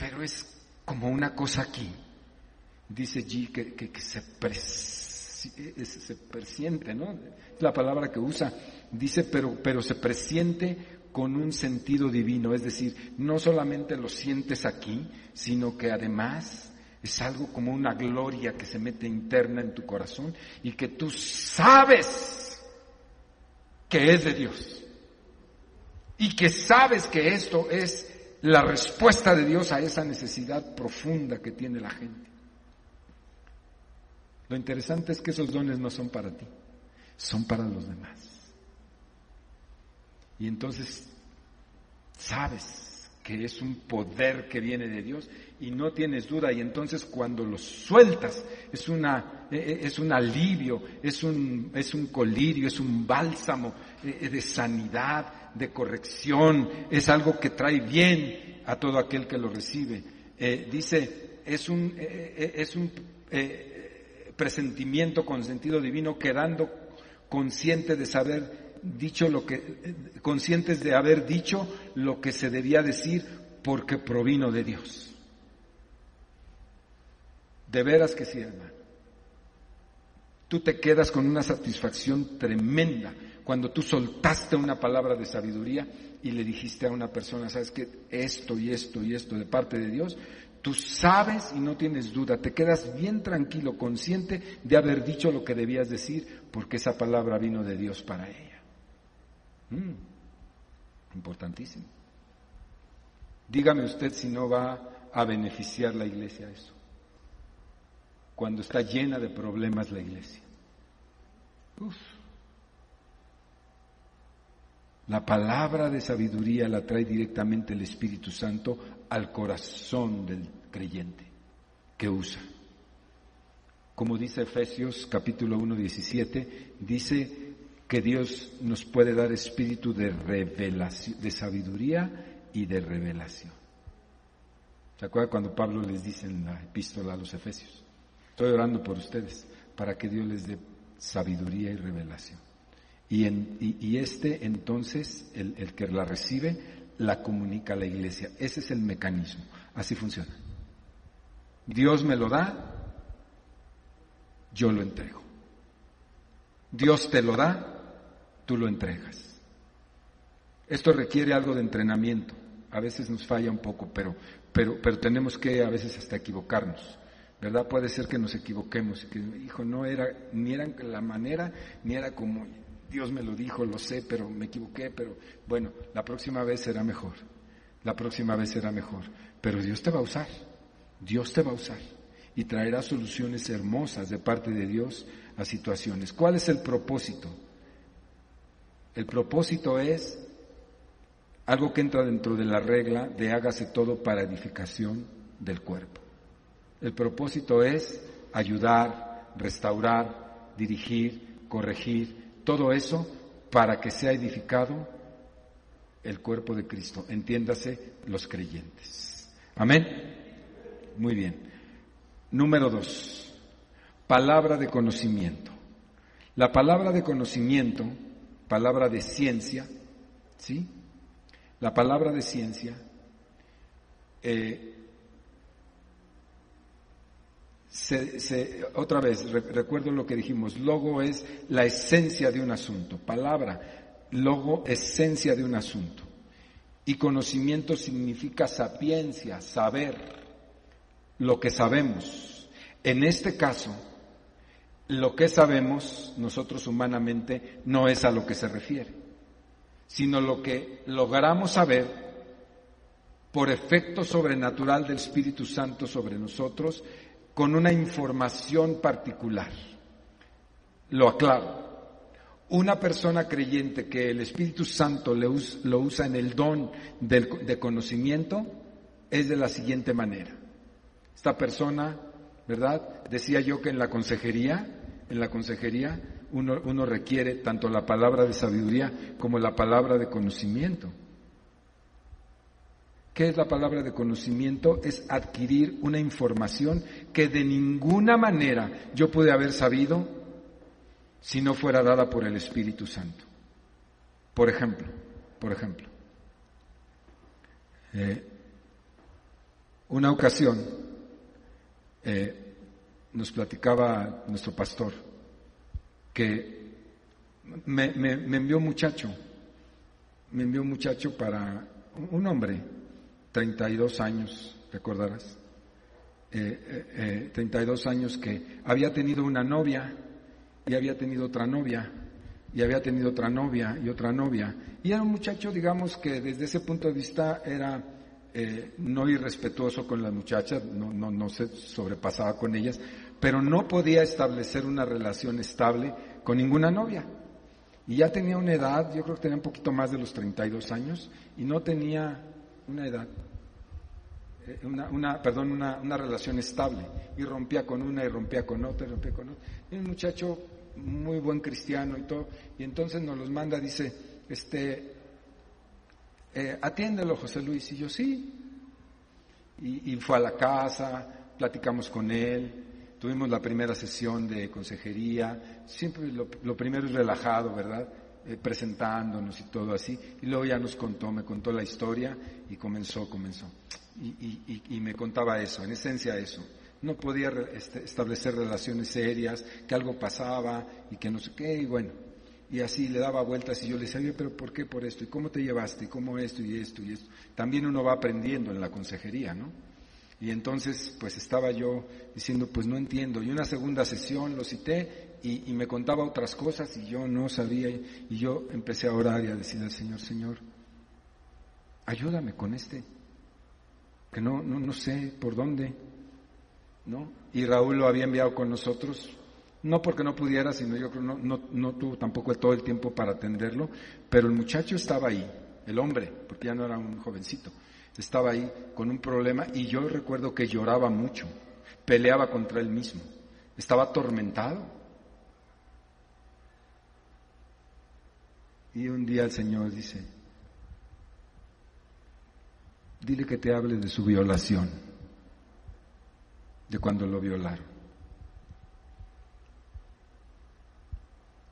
Pero es como una cosa aquí. Dice G que, se, presiente, ¿no? Es la palabra que usa. Dice, pero, pero se presiente con un sentido divino. Es decir, no solamente lo sientes aquí, sino que además es algo como una gloria que se mete interna en tu corazón y que tú sabes que es de Dios y que sabes que esto es la respuesta de Dios a esa necesidad profunda que tiene la gente. Lo interesante es que esos dones no son para ti, son para los demás. Y entonces sabes que es un poder que viene de Dios y no tienes duda y entonces cuando los sueltas es una e, e, es un alivio, es un es un colirio, es un bálsamo e, de sanidad, de corrección, es algo que trae bien a todo aquel que lo recibe. Eh, dice, es un, eh, eh, es un presentimiento con sentido divino quedando consciente de saber dicho lo que, conscientes de haber dicho lo que se debía decir porque provino de Dios. De veras que sí, hermano. Tú te quedas con una satisfacción tremenda cuando tú soltaste una palabra de sabiduría y le dijiste a una persona, sabes que esto y esto y esto de parte de Dios, tú sabes y no tienes duda, te quedas bien tranquilo, consciente de haber dicho lo que debías decir, porque esa palabra vino de Dios para ella. Mm, importantísimo. Dígame usted si no va a beneficiar la iglesia eso, cuando está llena de problemas la iglesia. Uf. La palabra de sabiduría la trae directamente el Espíritu Santo al corazón del creyente que usa. Como dice Efesios capítulo 1, 17, dice que Dios nos puede dar espíritu de revelación, de sabiduría y de revelación. ¿Se acuerdan cuando Pablo les dice en la epístola a los Efesios? Estoy orando por ustedes para que Dios les dé sabiduría y revelación. Y, en, y, este entonces, el, que la recibe, la comunica a la iglesia. Ese es el mecanismo. Así funciona. Dios me lo da, yo lo entrego. Dios te lo da, tú lo entregas. Esto requiere algo de entrenamiento. A veces nos falla un poco, pero, pero, pero tenemos que a veces hasta equivocarnos. ¿Verdad? Puede ser que nos equivoquemos y que, hijo, no era, ni era la manera, ni era como Dios me lo dijo, lo sé, pero me equivoqué, pero bueno, la próxima vez será mejor. La próxima vez será mejor. Pero Dios te va a usar. Dios te va a usar y traerá soluciones hermosas de parte de Dios a situaciones. ¿Cuál es el propósito? El propósito es algo que entra dentro de la regla de hágase todo para edificación del cuerpo. El propósito es ayudar, restaurar, dirigir, corregir, todo eso para que sea edificado el cuerpo de Cristo, entiéndase los creyentes. Amén. Muy bien. Número dos, palabra de conocimiento. La palabra de conocimiento, palabra de ciencia, ¿sí? La palabra de ciencia eh, otra vez, recuerdo lo que dijimos, logo es la esencia de un asunto, palabra, logo, esencia de un asunto. Y conocimiento significa sapiencia, saber, lo que sabemos. En este caso, lo que sabemos nosotros humanamente no es a lo que se refiere sino lo que logramos saber por efecto sobrenatural del Espíritu Santo sobre nosotros con una información particular. Lo aclaro. Una persona creyente que el Espíritu Santo lo usa en el don de conocimiento es de la siguiente manera. Esta persona, ¿verdad? Decía yo que en la consejería, en la consejería, uno, requiere tanto la palabra de sabiduría como la palabra de conocimiento. ¿Qué es la palabra de conocimiento? Es adquirir una información que de ninguna manera yo pude haber sabido si no fuera dada por el Espíritu Santo. Por ejemplo, por ejemplo, eh, una ocasión eh, nos platicaba nuestro pastor que me, envió un muchacho, me envió un muchacho para un hombre, 32 años, recordarás, eh, eh, 32 eh, años que había tenido una novia y había tenido otra novia y había tenido otra novia y otra novia. Y era un muchacho, digamos, que desde ese punto de vista era eh, no irrespetuoso con las muchachas, no, no, no se sobrepasaba con ellas, pero no podía establecer una relación estable con ninguna novia. Y ya tenía una edad, yo creo que tenía un poquito más de los 32 años, y no tenía una edad, eh, una, una perdón, una, una, relación estable. Y rompía con una y rompía con otra y rompía con otra. Y un muchacho muy buen cristiano y todo, y entonces nos los manda, dice, este, eh, atiéndelo José Luis, y yo sí. Y, y fue a la casa, platicamos con él, Tuvimos la primera sesión de consejería, siempre lo, primero es relajado, ¿verdad? Eh, presentándonos y todo así. Y luego ya nos contó, me contó la historia y comenzó, comenzó. Y, me contaba eso, en esencia eso. No podía este, establecer relaciones serias, que algo pasaba y que no sé qué, y bueno. Y así le daba vueltas y yo le decía, pero ¿por qué por esto? ¿Y cómo te llevaste? ¿Y cómo esto y esto y esto? También uno va aprendiendo en la consejería, ¿no? Y entonces, pues estaba yo diciendo, pues no entiendo. Y una segunda sesión lo cité y, me contaba otras cosas y yo no sabía. Y yo empecé a orar y a decir al Señor, Señor, ayúdame con este, que no, no, no sé por dónde, ¿no? Y Raúl lo había enviado con nosotros, no porque no pudiera, sino yo creo no, no, no tuvo tampoco todo el tiempo para atenderlo, pero el muchacho estaba ahí, el hombre, porque ya no era un jovencito estaba ahí con un problema y yo recuerdo que lloraba mucho, peleaba contra él mismo, estaba atormentado. Y un día el Señor dice, dile que te hable de su violación. de cuando lo violaron.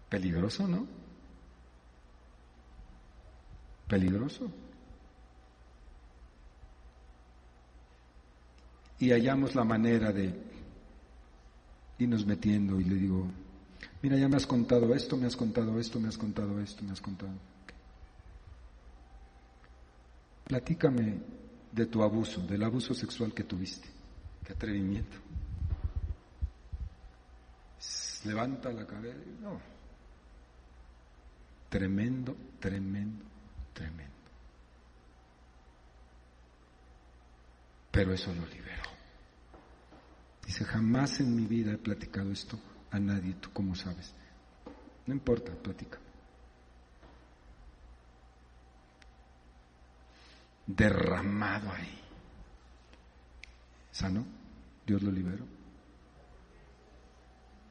Peligroso, ¿no? Peligroso. Y hallamos la manera de irnos metiendo y le digo, mira, ya me has contado esto, me has contado esto, me has contado esto, me has contado. Platícame de tu abuso, del abuso sexual que tuviste. Qué atrevimiento. Levanta la cabeza. No. Tremendo, tremendo, tremendo. Pero eso lo liberó. Dice, jamás en mi vida he platicado esto a nadie, tú cómo sabes. No importa, platica. Derramado ahí. ¿Sano? Dios lo liberó.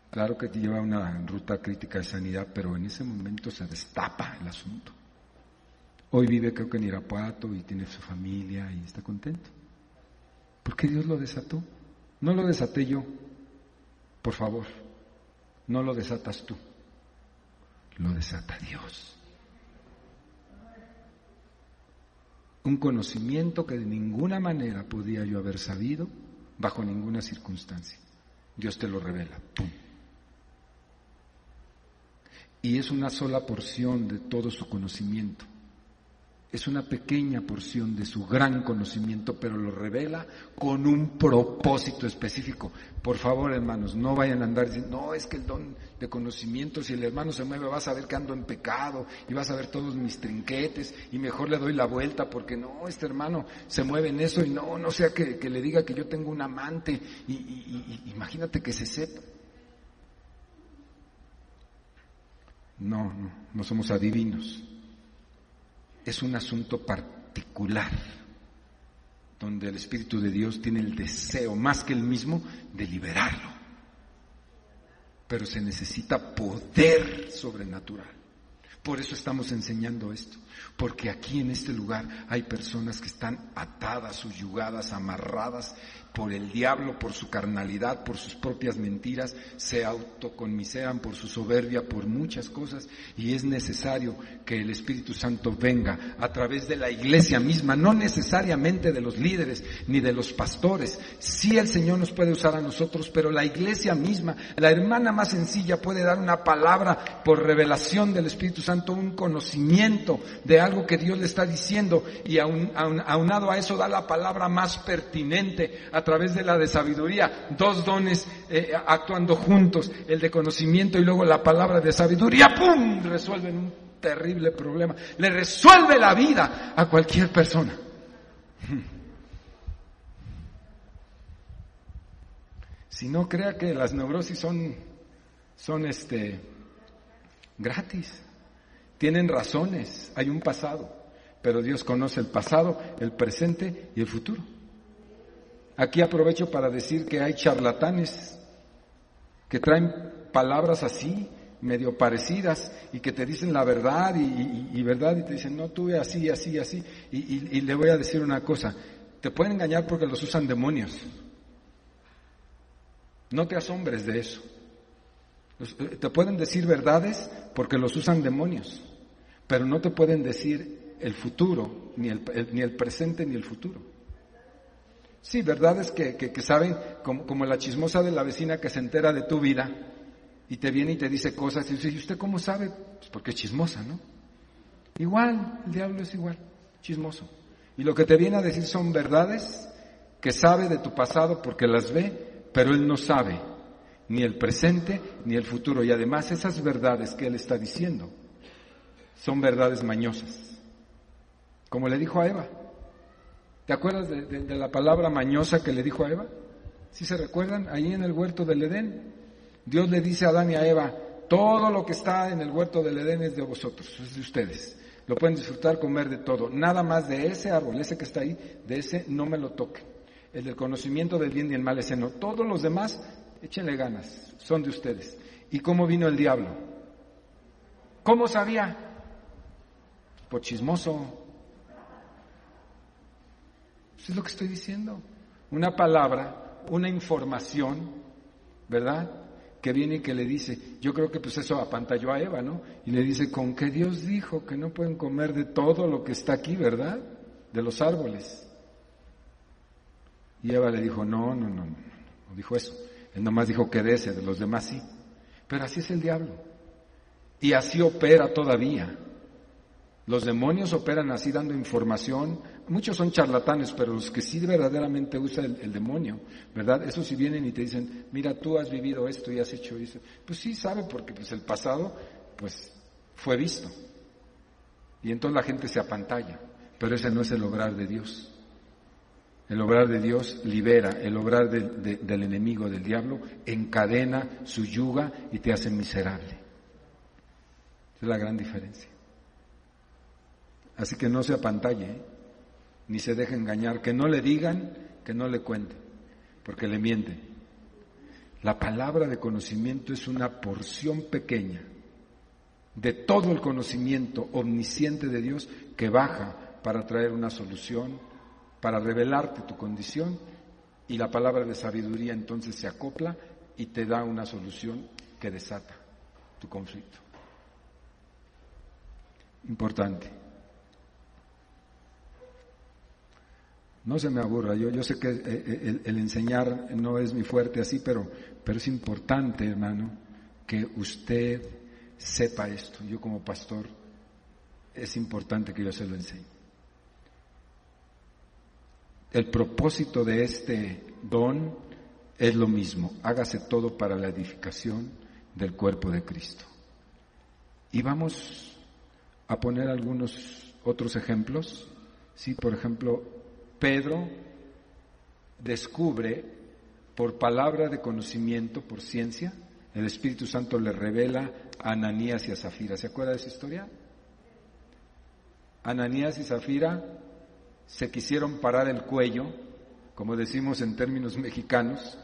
Claro que lleva una ruta crítica de sanidad, pero en ese momento se destapa el asunto. Hoy vive creo que en Irapuato y tiene su familia y está contento. ¿Por qué Dios lo desató? No lo desaté yo, por favor, no lo desatas tú, lo desata Dios. Un conocimiento que de ninguna manera podía yo haber sabido bajo ninguna circunstancia. Dios te lo revela. Y es una sola porción de todo su conocimiento es una pequeña porción de su gran conocimiento, pero lo revela con un propósito específico. Por favor, hermanos, no vayan a andar diciendo, no, es que el don de conocimiento, si el hermano se mueve, vas a ver que ando en pecado y vas a ver todos mis trinquetes y mejor le doy la vuelta porque no, este hermano se mueve en eso y no, no sea que, le diga que yo tengo un amante y, y imagínate que se sepa. No, no, no somos adivinos es un asunto particular, donde el Espíritu de Dios tiene el deseo, más que el mismo, de liberarlo. Pero se necesita poder sobrenatural. Por eso estamos enseñando esto, porque aquí en este lugar hay personas que están atadas, subyugadas, amarradas por el diablo, por su carnalidad, por sus propias mentiras, se autoconmiseran por su soberbia, por muchas cosas, y es necesario que el Espíritu Santo venga a través de la iglesia misma, no necesariamente de los líderes ni de los pastores. Sí el Señor nos puede usar a nosotros, pero la iglesia misma, la hermana más sencilla puede dar una palabra por revelación del Espíritu Santo, un conocimiento de algo que Dios le está diciendo, y aunado a eso da la palabra más pertinente a través de la de sabiduría, dos dones eh, actuando juntos, el de conocimiento y luego la palabra de sabiduría, ¡pum! resuelven un terrible problema. Le resuelve la vida a cualquier persona. Si no crea que las neurosis son, son este, gratis, tienen razones, hay un pasado, pero Dios conoce el pasado, el presente y el futuro. Aquí aprovecho para decir que hay charlatanes que traen palabras así, medio parecidas, y que te dicen la verdad y, verdad, y te dicen, no, tuve así, así, así. Y, y le voy a decir una cosa, te pueden engañar porque los usan demonios. No te asombres de eso. Eh, te pueden decir verdades porque los usan demonios, pero no te pueden decir el futuro, ni el, ni el presente, ni el futuro. Sí, verdad es que, que, saben, como, como, la chismosa de la vecina que se entera de tu vida y te viene y te dice cosas y dice, ¿y usted cómo sabe? Pues porque es chismosa, ¿no? Igual, el diablo es igual, chismoso. Y lo que te viene a decir son verdades que sabe de tu pasado porque las ve, pero él no sabe ni el presente ni el futuro. Y además esas verdades que él está diciendo son verdades mañosas. Como le dijo a Eva, ¿Te acuerdas de, la palabra mañosa que le dijo a Eva? ¿Sí se recuerdan? Ahí en el huerto del Edén, Dios le dice a Adán y a Eva, todo lo que está en el huerto del Edén es de vosotros, es de ustedes. Lo pueden disfrutar, comer de todo. Nada más de ese árbol, ese que está ahí, de ese no me lo toque. El del conocimiento del bien y el mal, ese no. Todos los demás, échenle ganas, son de ustedes. ¿Y cómo vino el diablo? ¿Cómo sabía? Por chismoso, es lo que estoy diciendo. Una palabra una información, ¿verdad? Que viene y que le dice, yo creo que pues eso apantalló a Eva, ¿no? Y le dice, con que Dios dijo que no pueden comer de todo lo que está aquí, ¿verdad? De los árboles. Y Eva le dijo, no, no, no, no, no dijo eso. Él nomás dijo que de ese, de los demás sí. Pero así es el diablo. Y así opera todavía. Los demonios operan así dando información. Muchos son charlatanes, pero los que sí verdaderamente usa el, demonio, ¿verdad? Esos si vienen y te dicen, mira, tú has vivido esto y has hecho eso. Pues sí sabe porque pues el pasado, pues fue visto. Y entonces la gente se apantalla. Pero ese no es el obrar de Dios. El obrar de Dios libera, el obrar del enemigo, del diablo, encadena su yuga y te hace miserable. Esa es la gran diferencia. Así que no se apantalle, ¿eh? Ni se deje engañar, que no le digan, que no le cuenten, porque le mienten. La palabra de conocimiento es una porción pequeña de todo el conocimiento omnisciente de Dios que baja para traer una solución, para revelarte tu condición y la palabra de sabiduría entonces se acopla y te da una solución que desata tu conflicto. Importante. No se me aburra, yo, yo sé que eh, eh, el, enseñar no es mi fuerte así, pero, pero es importante, hermano, que usted sepa esto. Yo como pastor es importante que yo se lo enseñe. El propósito de este don es lo mismo, hágase todo para la edificación del cuerpo de Cristo. Y vamos a poner algunos otros ejemplos. Sí, por ejemplo, Pedro descubre por palabra de conocimiento, por ciencia, el Espíritu Santo le revela a Ananías y a Zafira. ¿Se acuerda de esa historia? Ananías y Zafira se quisieron parar el cuello, como decimos en términos mexicanos,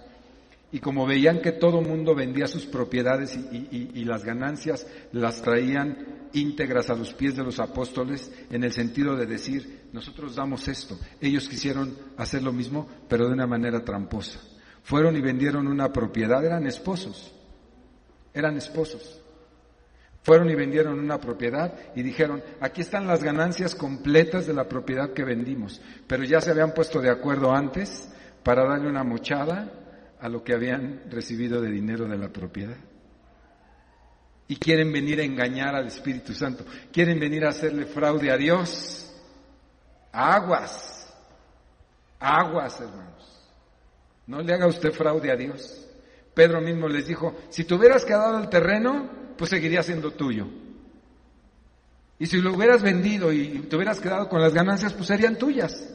y como veían que todo mundo vendía sus propiedades y, las ganancias las traían íntegras a los pies de los apóstoles, en el sentido de decir, nosotros damos esto. Ellos quisieron hacer lo mismo, pero de una manera tramposa. Fueron y vendieron una propiedad, eran esposos, eran esposos. Fueron y vendieron una propiedad y dijeron, aquí están las ganancias completas de la propiedad que vendimos, pero ya se habían puesto de acuerdo antes para darle una mochada a lo que habían recibido de dinero de la propiedad. Y quieren venir a engañar al Espíritu Santo. Quieren venir a hacerle fraude a Dios. Aguas. Aguas, hermanos. No le haga usted fraude a Dios. Pedro mismo les dijo, si te hubieras quedado el terreno, pues seguiría siendo tuyo. Y si lo hubieras vendido y te hubieras quedado con las ganancias, pues serían tuyas.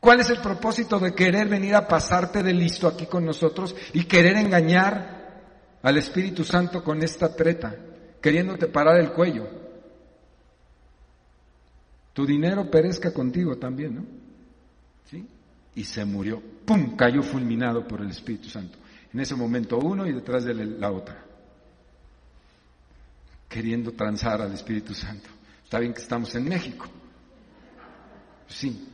¿Cuál es el propósito de querer venir a pasarte de listo aquí con nosotros y querer engañar al Espíritu Santo con esta treta, queriéndote parar el cuello? Tu dinero perezca contigo también, ¿no? ¿Sí? Y se murió. ¡Pum! Cayó fulminado por el Espíritu Santo. En ese momento uno y detrás de la otra. Queriendo transar al Espíritu Santo. Está bien que estamos en México. Sí,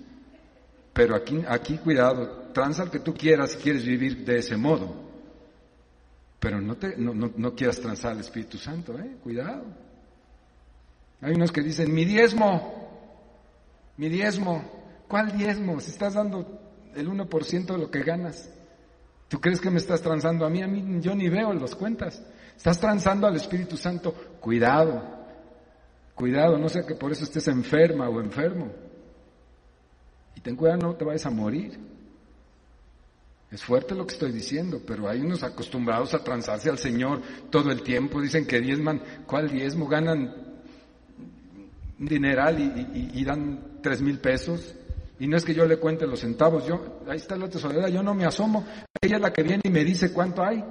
pero aquí, aquí cuidado, transa al que tú quieras si quieres vivir de ese modo. Pero no, te, no, no, quieras transar al Espíritu Santo, ¿eh? Cuidado. Hay unos que dicen, mi diezmo, mi diezmo. ¿Cuál diezmo? Si estás dando el 1% de lo que ganas. ¿Tú crees que me estás transando a mí? A mí yo ni veo los cuentas. Estás transando al Espíritu Santo. Cuidado, cuidado, no sé que por eso estés enferma o enfermo. Y ten cuidado, no te vayas a morir. Es fuerte lo que estoy diciendo, pero hay unos acostumbrados a transarse al Señor todo el tiempo. Dicen que diezman, ¿cuál diezmo? Ganan dineral y, dan tres mil pesos. Y no es que yo le cuente los centavos, yo, ahí está la tesorera, yo no me asomo. Ella es la que viene y me dice cuánto hay.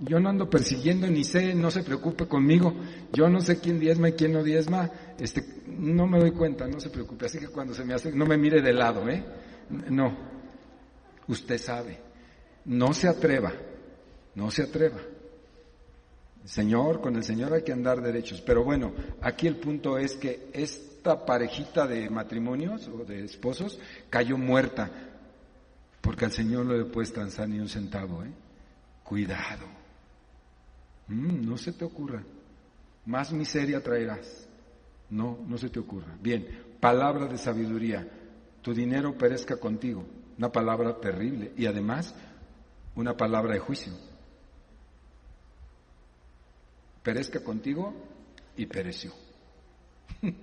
Yo no ando persiguiendo ni sé, no se preocupe conmigo. Yo no sé quién diezma y quién no diezma. Este, no me doy cuenta, no se preocupe. Así que cuando se me hace, no me mire de lado, ¿eh? No. Usted sabe. No se atreva. No se atreva. Señor, con el Señor hay que andar derechos. Pero bueno, aquí el punto es que esta parejita de matrimonios o de esposos cayó muerta porque al Señor no le puedes transar ni un centavo, ¿eh? Cuidado. Mm, no se te ocurra. Más miseria traerás. No, no se te ocurra. Bien, palabra de sabiduría. Tu dinero perezca contigo. Una palabra terrible. Y además, una palabra de juicio. Perezca contigo y pereció.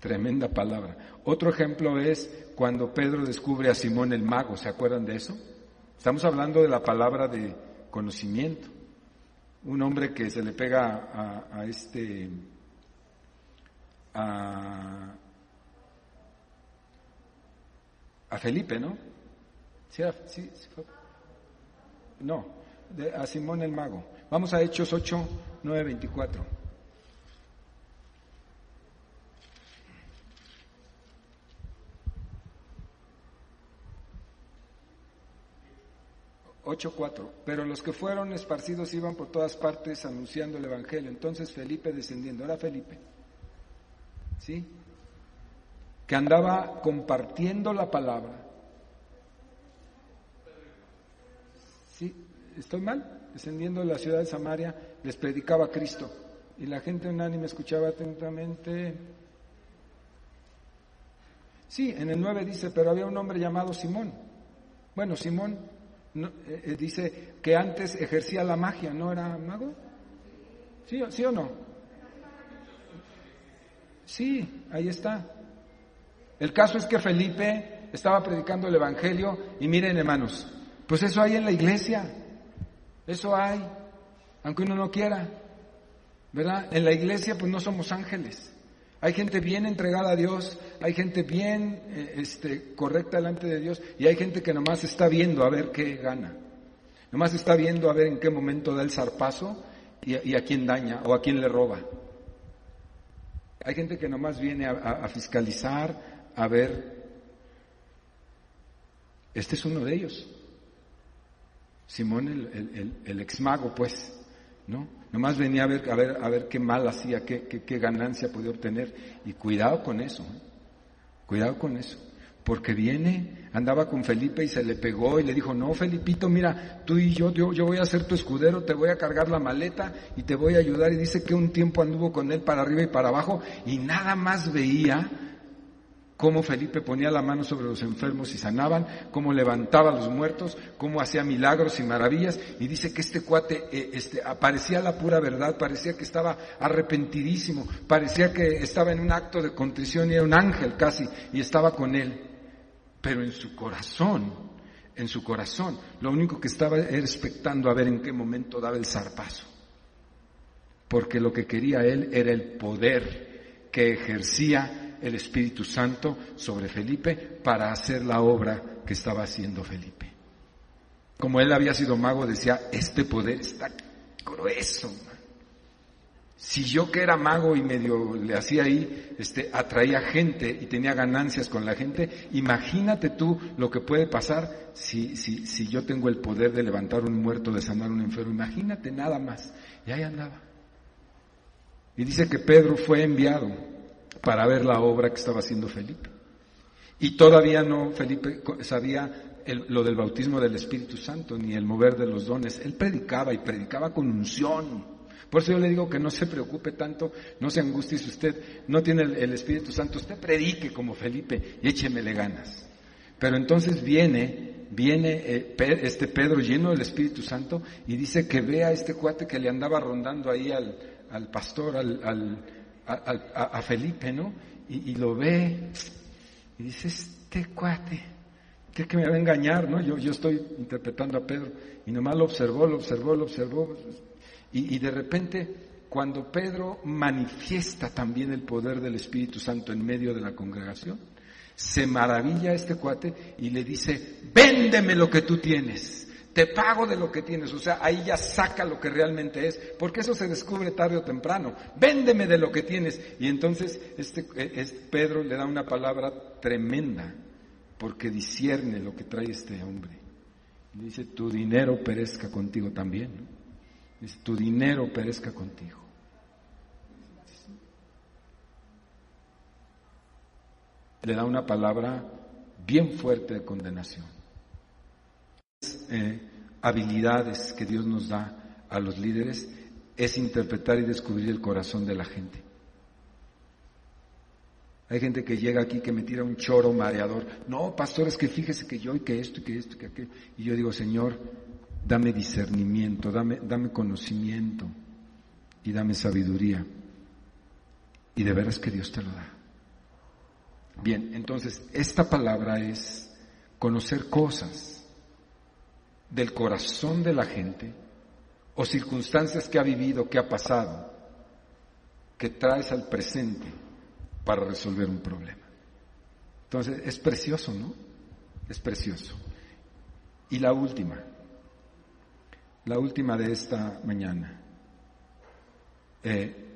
Tremenda palabra. Otro ejemplo es cuando Pedro descubre a Simón el mago. ¿Se acuerdan de eso? Estamos hablando de la palabra de conocimiento. Un hombre que se le pega a, este, a, Felipe, ¿no? ¿Sí, sí, no, a Simón el mago. Vamos a Hechos 8, 9, 24. 8.4. Pero los que fueron esparcidos iban por todas partes anunciando el Evangelio. Entonces Felipe descendiendo, era Felipe, ¿sí? Que andaba compartiendo la palabra. ¿Sí? ¿Estoy mal? Descendiendo de la ciudad de Samaria, les predicaba a Cristo. Y la gente unánime escuchaba atentamente. Sí, en el 9 dice, pero había un hombre llamado Simón. Bueno, Simón eh, eh, dice que antes ejercía la magia, ¿no era mago? ¿Sí, ¿Sí o no? Sí, ahí está. El caso es que Felipe estaba predicando el Evangelio y miren hermanos, pues eso hay en la iglesia, eso hay, aunque uno no quiera, ¿verdad? En la iglesia pues no somos ángeles. Hay gente bien entregada a Dios, hay gente bien eh, este, correcta delante de Dios y hay gente que nomás está viendo a ver qué gana. Nomás está viendo a ver en qué momento da el zarpazo y, a quién daña o a quién le roba. Hay gente que nomás viene a, fiscalizar, a ver. Este es uno de ellos. Simón, el, el, el ex mago, pues, ¿no? Nomás venía a ver, a ver, a ver qué mal hacía, qué, qué, ganancia podía obtener. Y cuidado con eso, ¿eh? cuidado con eso. Porque viene, andaba con Felipe y se le pegó y le dijo, no, Felipito, mira, tú y yo, yo, yo voy a ser tu escudero, te voy a cargar la maleta y te voy a ayudar. Y dice que un tiempo anduvo con él para arriba y para abajo y nada más veía cómo Felipe ponía la mano sobre los enfermos y sanaban, cómo levantaba a los muertos, cómo hacía milagros y maravillas, y dice que este cuate eh, este, aparecía la pura verdad, parecía que estaba arrepentidísimo, parecía que estaba en un acto de contrición y era un ángel casi, y estaba con él. Pero en su corazón, en su corazón, lo único que estaba era expectando a ver en qué momento daba el zarpazo. Porque lo que quería él era el poder que ejercía el Espíritu Santo sobre Felipe para hacer la obra que estaba haciendo Felipe. Como él había sido mago, decía, este poder está grueso. Si yo que era mago y medio le hacía ahí, este, atraía gente y tenía ganancias con la gente, imagínate tú lo que puede pasar si, si, si yo tengo el poder de levantar un muerto, de sanar un enfermo. Imagínate nada más. Y ahí andaba. Y dice que Pedro fue enviado para ver la obra que estaba haciendo Felipe. Y todavía no Felipe sabía lo del bautismo del Espíritu Santo ni el mover de los dones. Él predicaba y predicaba con unción. Por eso yo le digo que no se preocupe tanto, no se angustie si usted no tiene el, Espíritu Santo, usted predique como Felipe y échemele ganas. Pero entonces viene, viene eh, este Pedro lleno del Espíritu Santo y dice que ve a este cuate que le andaba rondando ahí al, al pastor, al, a, Felipe, ¿no? Y, lo ve y dice, este cuate, ¿qué que me va a engañar, no? Yo, yo estoy interpretando a Pedro y nomás lo observó, lo observó, lo observó. Y, y de repente, cuando Pedro manifiesta también el poder del Espíritu Santo en medio de la congregación, se maravilla este cuate y le dice, véndeme lo que tú tienes te pago de lo que tienes. O sea, ahí ya saca lo que realmente es, porque eso se descubre tarde o temprano. Véndeme de lo que tienes. Y entonces este, es, Pedro le da una palabra tremenda, porque discierne lo que trae este hombre. dice, tu dinero perezca contigo también. Dice, tu dinero perezca contigo. Le da una palabra bien fuerte de condenación. Eh, habilidades que Dios nos da a los líderes es interpretar y descubrir el corazón de la gente. Hay gente que llega aquí que me tira un choro mareador. No, pastor, es que fíjese que yo y que esto y que esto y que aquello. Y yo digo, Señor, dame discernimiento, dame, dame conocimiento y dame sabiduría. Y de veras que Dios te lo da. Bien, entonces, esta palabra es conocer cosas del corazón de la gente o circunstancias que ha vivido, que ha pasado, que traes al presente para resolver un problema. Entonces, es precioso, ¿no? Es precioso. Y la última, la última de esta mañana. Eh,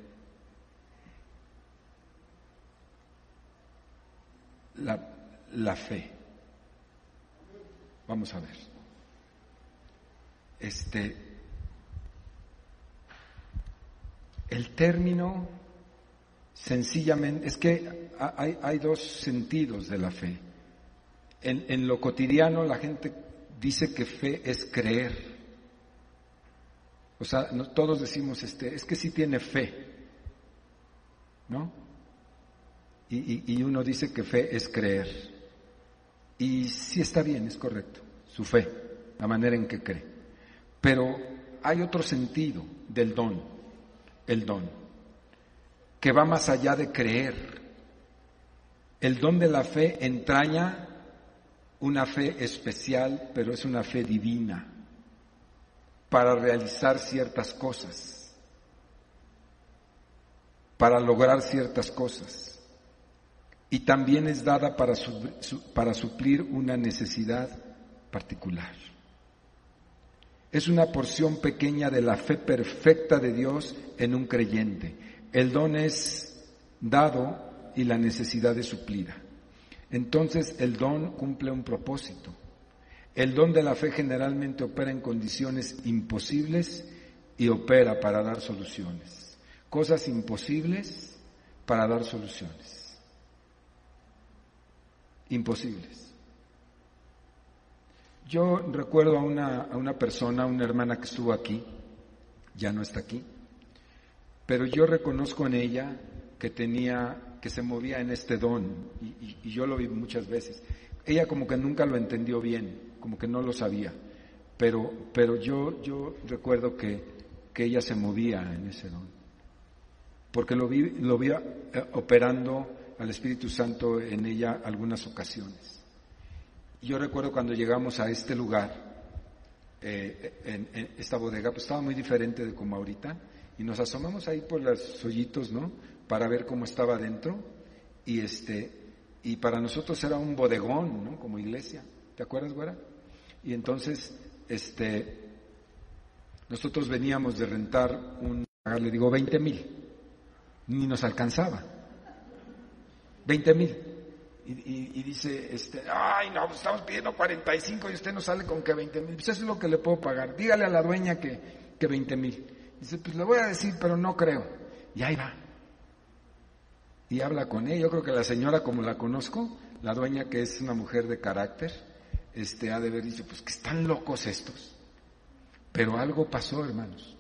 la, la fe. Vamos a ver. Este, el término sencillamente, es que hay, dos sentidos de la fe. En, en, lo cotidiano la gente dice que fe es creer. O sea, todos decimos, este, es que sí tiene fe, ¿no? Y, y, y uno dice que fe es creer. Y sí está bien, es correcto, su fe, la manera en que cree. Pero hay otro sentido del don, el don, que va más allá de creer. El don de la fe entraña una fe especial, pero es una fe divina para realizar ciertas cosas, para lograr ciertas cosas y también es dada para, suplir una necesidad particular. Es una porción pequeña de la fe perfecta de Dios en un creyente. El don es dado y la necesidad es suplida. Entonces el don cumple un propósito. El don de la fe generalmente opera en condiciones imposibles y opera para dar soluciones. Cosas imposibles para dar soluciones imposibles. Yo recuerdo a una, a una persona, una hermana que estuvo aquí, ya no está aquí, pero yo reconozco en ella que tenía, que se movía en este don, y, yo lo vi muchas veces. Ella como que nunca lo entendió bien, como que no lo sabía, pero, pero yo, yo recuerdo que, que ella se movía en ese don, porque lo vi, lo vi eh, operando al Espíritu Santo en ella algunas ocasiones. Yo recuerdo cuando llegamos a este lugar, eh, en, esta bodega, pues estaba muy diferente de como ahorita, y nos asomamos ahí por los hoyitos, ¿no? Para ver cómo estaba dentro, y este, y para nosotros era un bodegón, ¿no? Como iglesia, ¿te acuerdas, güera? Y entonces, este, nosotros veníamos de rentar un, le digo, 20 mil, ni nos alcanzaba. 20 mil. Y, dice, este, ay, no, pues estamos pidiendo 45 y usted no sale con que 20 mil. Pues eso es lo que le puedo pagar. Dígale a la dueña que, que 20 mil. Dice, pues le voy a decir, pero no creo. Y ahí va. Y habla con ella. Yo creo que la señora, como la conozco, la dueña que es una mujer de carácter, este, ha de haber dicho, pues que están locos estos. Pero algo pasó, hermanos.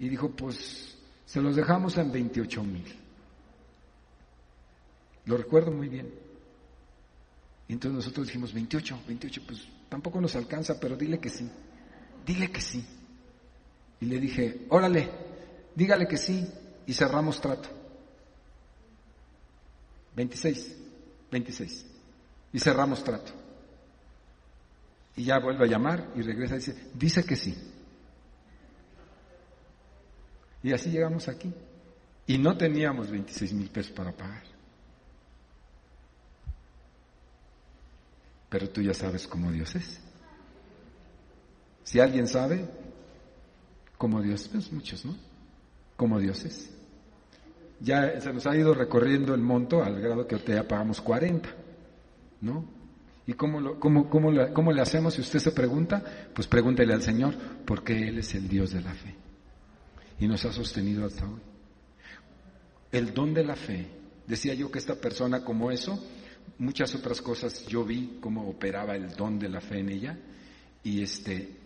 Y dijo, pues se los dejamos en 28 mil. Lo recuerdo muy bien. Y entonces nosotros dijimos, 28, 28, pues tampoco nos alcanza, pero dile que sí. Dile que sí. Y le dije, órale, dígale que sí y cerramos trato. 26, 26. Y cerramos trato. Y ya vuelve a llamar y regresa y dice, dice que sí. Y así llegamos aquí. Y no teníamos 26 mil pesos para pagar. Pero tú ya sabes cómo Dios es. Si alguien sabe cómo Dios, pues muchos, ¿no? Cómo Dios es. Ya se nos ha ido recorriendo el monto al grado que ya pagamos 40, ¿no? ¿Y cómo, lo, cómo, cómo, cómo le hacemos? Si usted se pregunta, pues pregúntele al Señor, porque Él es el Dios de la fe. Y nos ha sostenido hasta hoy. El don de la fe. Decía yo que esta persona como eso muchas otras cosas yo vi cómo operaba el don de la fe en ella Y este,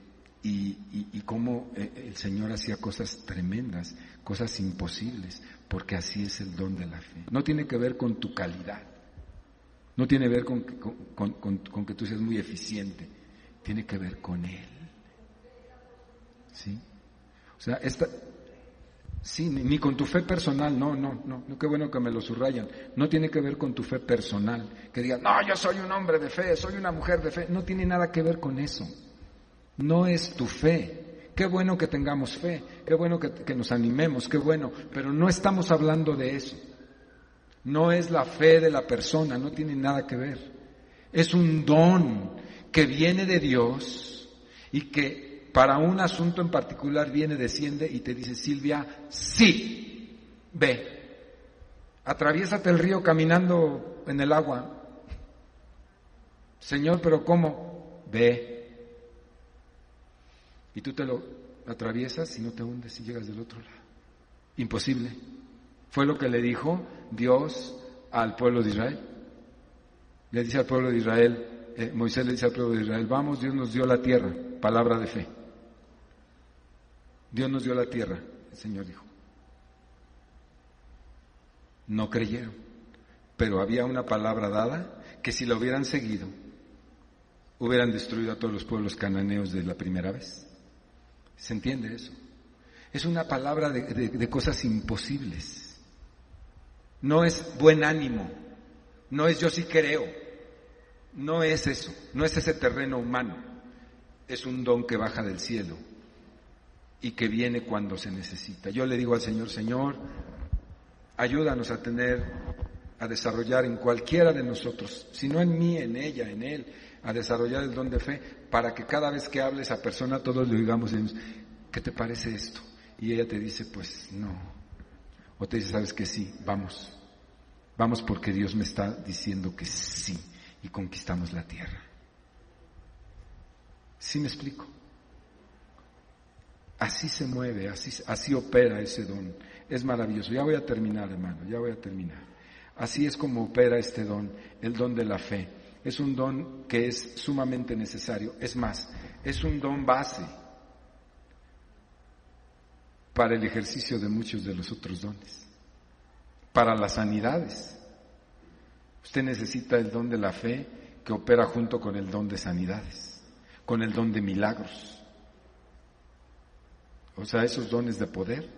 y, cómo eh, el Señor hacía cosas tremendas, cosas imposibles, porque así es el don de la fe. No tiene que ver con tu calidad, no tiene que ver con, con, que tú seas muy eficiente, tiene que ver con Él. ¿Sí? O sea, esta, sí, ni, con tu fe personal, no, no, no, no, qué bueno que me lo subrayan. No tiene que ver con tu fe personal, que digas, no, yo soy un hombre de fe, soy una mujer de fe, no tiene nada que ver con eso. No es tu fe. Qué bueno que tengamos fe, qué bueno que, nos animemos, qué bueno, pero no estamos hablando de eso. No es la fe de la persona, no tiene nada que ver. Es un don que viene de Dios y que para un asunto en particular viene, desciende y te dice, Silvia, sí, ve. Atraviésate el río caminando en el agua. Señor, pero ¿cómo? Ve. Y tú te lo atraviesas y no te hundes y llegas del otro lado. Imposible. Fue lo que le dijo Dios al pueblo de Israel. Le dice al pueblo de Israel, eh, Moisés le dice al pueblo de Israel, vamos, Dios nos dio la tierra, palabra de fe. Dios nos dio la tierra, el Señor dijo. No creyeron, pero había una palabra dada que si la hubieran seguido, hubieran destruido a todos los pueblos cananeos de la primera vez. ¿Se entiende eso? Es una palabra de, cosas imposibles. No es buen ánimo, no es yo sí creo, no es eso, no es ese terreno humano, es un don que baja del cielo y que viene cuando se necesita. Yo le digo al Señor, Señor, ayúdanos a tener, a desarrollar en cualquiera de nosotros, si no en mí, en ella, en Él, a desarrollar el don de fe para que cada vez que hable esa persona todos le digamos, ¿qué te parece esto? Y ella te dice, pues no. O te dice, sabes que sí, vamos. Vamos porque Dios me está diciendo que sí y conquistamos la tierra. ¿Sí me explico? Así se mueve, así, así opera ese don. Es maravilloso. Ya voy a terminar, hermano, ya voy a terminar. Así es como opera este don, el don de la fe es un don que es sumamente necesario. Es más, es un don base para el ejercicio de muchos de los otros dones, para las sanidades. Usted necesita el don de la fe que opera junto con el don de sanidades, con el don de milagros. O sea, esos dones de poder,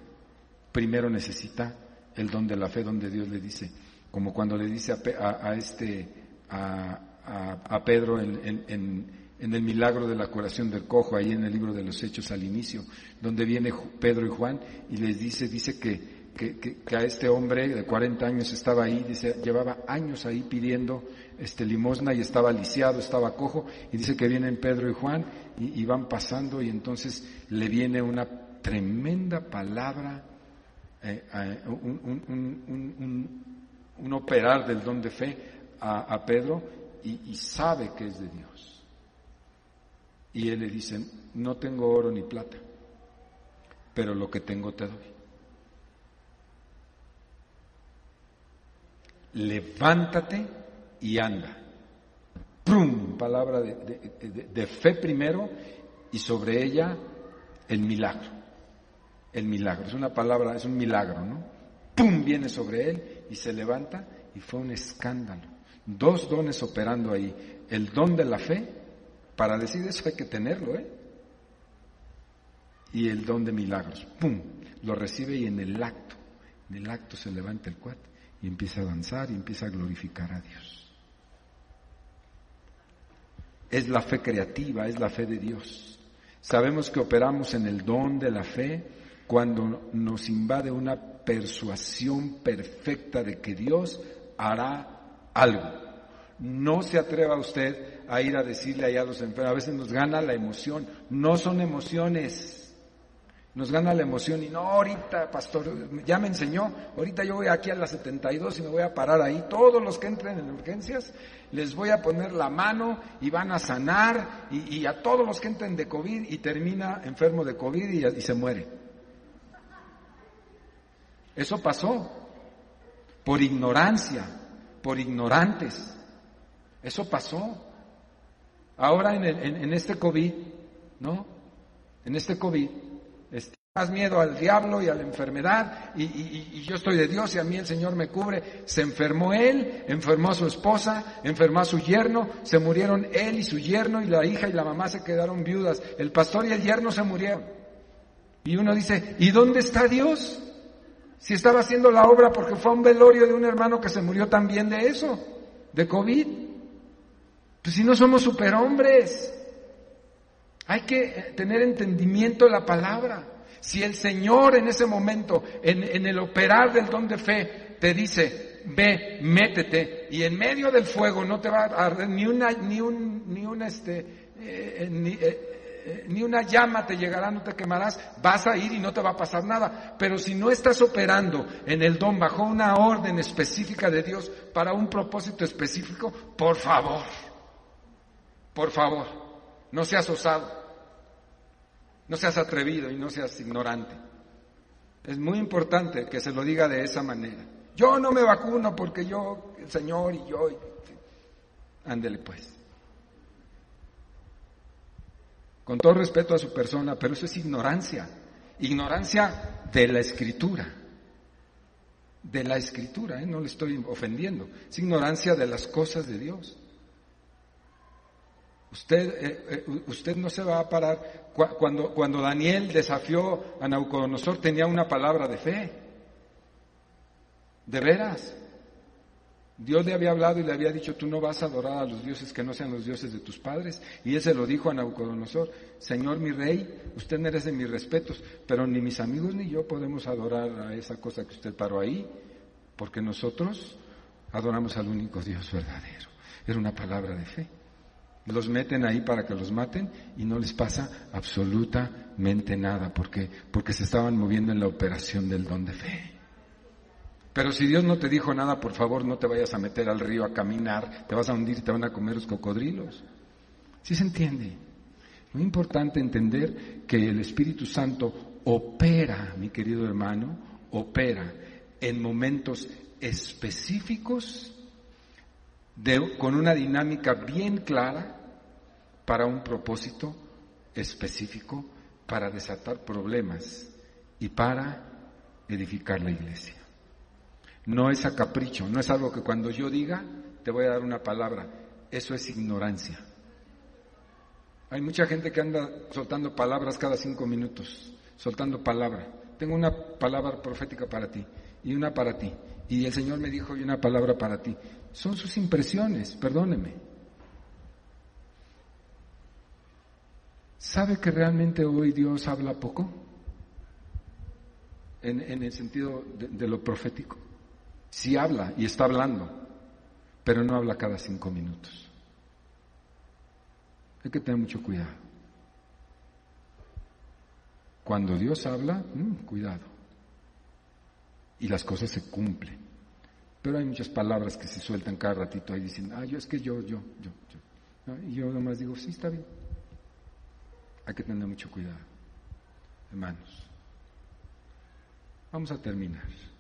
primero necesita el don de la fe donde Dios le dice, como cuando le dice a, a este, a, a, Pedro en, el milagro de la curación del cojo, ahí en el libro de los Hechos al inicio, donde viene Pedro y Juan y les dice, dice que, que, a este hombre de 40 años estaba ahí, dice, llevaba años ahí pidiendo este limosna y estaba lisiado, estaba cojo, y dice que vienen Pedro y Juan y, van pasando y entonces le viene una tremenda palabra, eh, un, un, operar del don de fe a, Pedro y, sabe que es de Dios. Y él le dice, no tengo oro ni plata, pero lo que tengo te doy. Levántate y anda. ¡Prum! Palabra de, fe primero y sobre ella el milagro. El milagro. Es una palabra, es un milagro, ¿no? ¡Pum! Viene sobre él y se levanta y fue un escándalo. Dos dones operando ahí. El don de la fe, para decir eso hay que tenerlo, ¿eh? Y el don de milagros. ¡Pum! Lo recibe y en el acto, en el acto se levanta el cuate y empieza a danzar y empieza a glorificar a Dios. Es la fe creativa, es la fe de Dios. Sabemos que operamos en el don de la fe cuando nos invade una persuasión perfecta de que Dios hará algo. No se atreva usted a ir a decirle allá a los enfermos. A veces nos gana la emoción. No son emociones. Nos gana la emoción y no, ahorita, pastor, ya me enseñó, ahorita yo voy aquí a las 72 y me voy a parar ahí. Todos los que entren en urgencias, les voy a poner la mano y van a sanar y, a todos los que entren de COVID y termina enfermo de COVID y, y se muere. Eso pasó por ignorancia por ignorantes. Eso pasó. Ahora en, en, este COVID, ¿no? En este COVID, este, más miedo al diablo y a la enfermedad, y, y, yo estoy de Dios y a mí el Señor me cubre. Se enfermó él, enfermó a su esposa, enfermó a su yerno, se murieron él y su yerno, y la hija y la mamá se quedaron viudas. El pastor y el yerno se murieron. Y uno dice, ¿y dónde está Dios? Si estaba haciendo la obra porque fue un velorio de un hermano que se murió también de eso, de COVID. Pues si no somos superhombres, hay que tener entendimiento de la palabra. Si el Señor en ese momento, en, el operar del don de fe, te dice, ve, métete, y en medio del fuego no te va a arder ni una, ni un, ni un este, eh, eh, eh, ni una llama te llegará, no te quemarás, vas a ir y no te va a pasar nada. Pero si no estás operando en el don bajo una orden específica de Dios para un propósito específico, por favor, por favor, no seas osado, no seas atrevido y no seas ignorante. Es muy importante que se lo diga de esa manera. Yo no me vacuno porque yo, el Señor y yo, ándele pues. Con todo respeto a su persona, pero eso es ignorancia, ignorancia de la escritura, de la escritura, ¿eh? no le estoy ofendiendo, es ignorancia de las cosas de Dios. Usted, eh, eh, usted no se va a parar. Cuando, cuando Daniel desafió a Naucodonosor tenía una palabra de fe. De veras. Dios le había hablado y le había dicho, tú no vas a adorar a los dioses que no sean los dioses de tus padres. Y él se lo dijo a Nabucodonosor, Señor mi rey, usted merece mis respetos, pero ni mis amigos ni yo podemos adorar a esa cosa que usted paró ahí, porque nosotros adoramos al único Dios verdadero. Era una palabra de fe. Los meten ahí para que los maten y no les pasa absolutamente nada, porque, porque se estaban moviendo en la operación del don de fe. Pero si Dios no te dijo nada, por favor no te vayas a meter al río a caminar, te vas a hundir y te van a comer los cocodrilos. ¿Sí se entiende? Muy importante entender que el Espíritu Santo opera, mi querido hermano, opera en momentos específicos con una dinámica bien clara para un propósito específico, para desatar problemas y para edificar la iglesia. No es a capricho, no es algo que cuando yo diga te voy a dar una palabra. Eso es ignorancia. Hay mucha gente que anda soltando palabras cada cinco minutos, soltando palabra. Tengo una palabra profética para ti y una para ti. Y el Señor me dijo y una palabra para ti. Son sus impresiones, perdóneme. ¿Sabe que realmente hoy Dios habla poco? En, el sentido de lo profético. Sí habla y está hablando, pero no habla cada cinco minutos. Hay que tener mucho cuidado. Cuando Dios habla, mm, cuidado. Y las cosas se cumplen. Pero hay muchas palabras que se sueltan cada ratito ahí diciendo, ah, yo es que yo, yo, yo, yo. Y yo nomás digo, sí, está bien. Hay que tener mucho cuidado, hermanos. Vamos a terminar.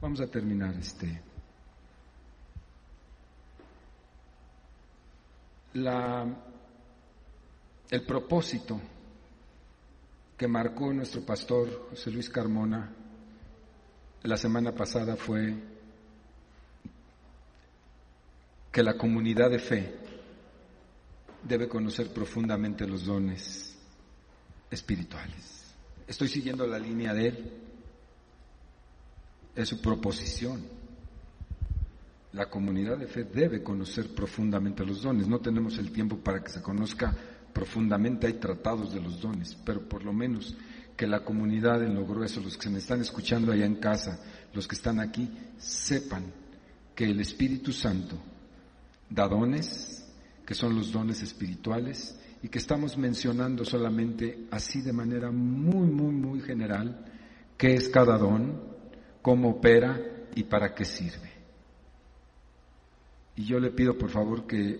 Vamos a terminar este. La, el propósito que marcó nuestro pastor José Luis Carmona la semana pasada fue que la comunidad de fe debe conocer profundamente los dones espirituales. Estoy siguiendo la línea de él es su proposición. La comunidad de fe debe conocer profundamente los dones. No tenemos el tiempo para que se conozca profundamente, hay tratados de los dones, pero por lo menos que la comunidad en lo grueso, los que se me están escuchando allá en casa, los que están aquí, sepan que el Espíritu Santo da dones, que son los dones espirituales, y que estamos mencionando solamente así de manera muy, muy, muy general, qué es cada don, cómo opera y para qué sirve. Y yo le pido por favor que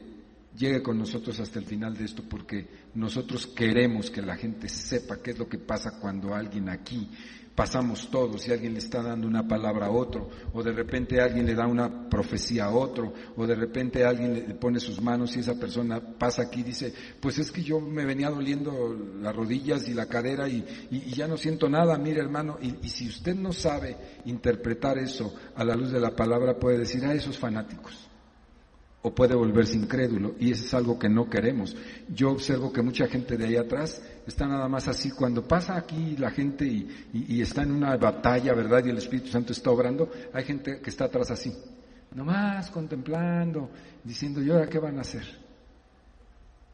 llegue con nosotros hasta el final de esto porque nosotros queremos que la gente sepa qué es lo que pasa cuando alguien aquí pasamos todos y alguien le está dando una palabra a otro, o de repente alguien le da una profecía a otro, o de repente alguien le pone sus manos y esa persona pasa aquí y dice, pues es que yo me venía doliendo las rodillas y la cadera y, ya no siento nada, mire hermano, y, y, si usted no sabe interpretar eso a la luz de la palabra, puede decir, a esos fanáticos o puede volverse incrédulo y eso es algo que no queremos. Yo observo que mucha gente de ahí atrás está nada más así, cuando pasa aquí la gente y, está en una batalla, ¿verdad? Y el Espíritu Santo está obrando, hay gente que está atrás así, nomás contemplando, diciendo, ¿y ahora qué van a hacer?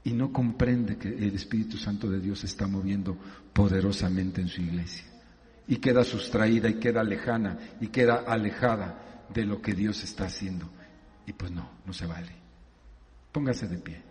Y no comprende que el Espíritu Santo de Dios está moviendo poderosamente en su iglesia. Y queda sustraída y queda lejana y queda alejada de lo que Dios está haciendo. Y pues no, no se vale. Póngase de pie.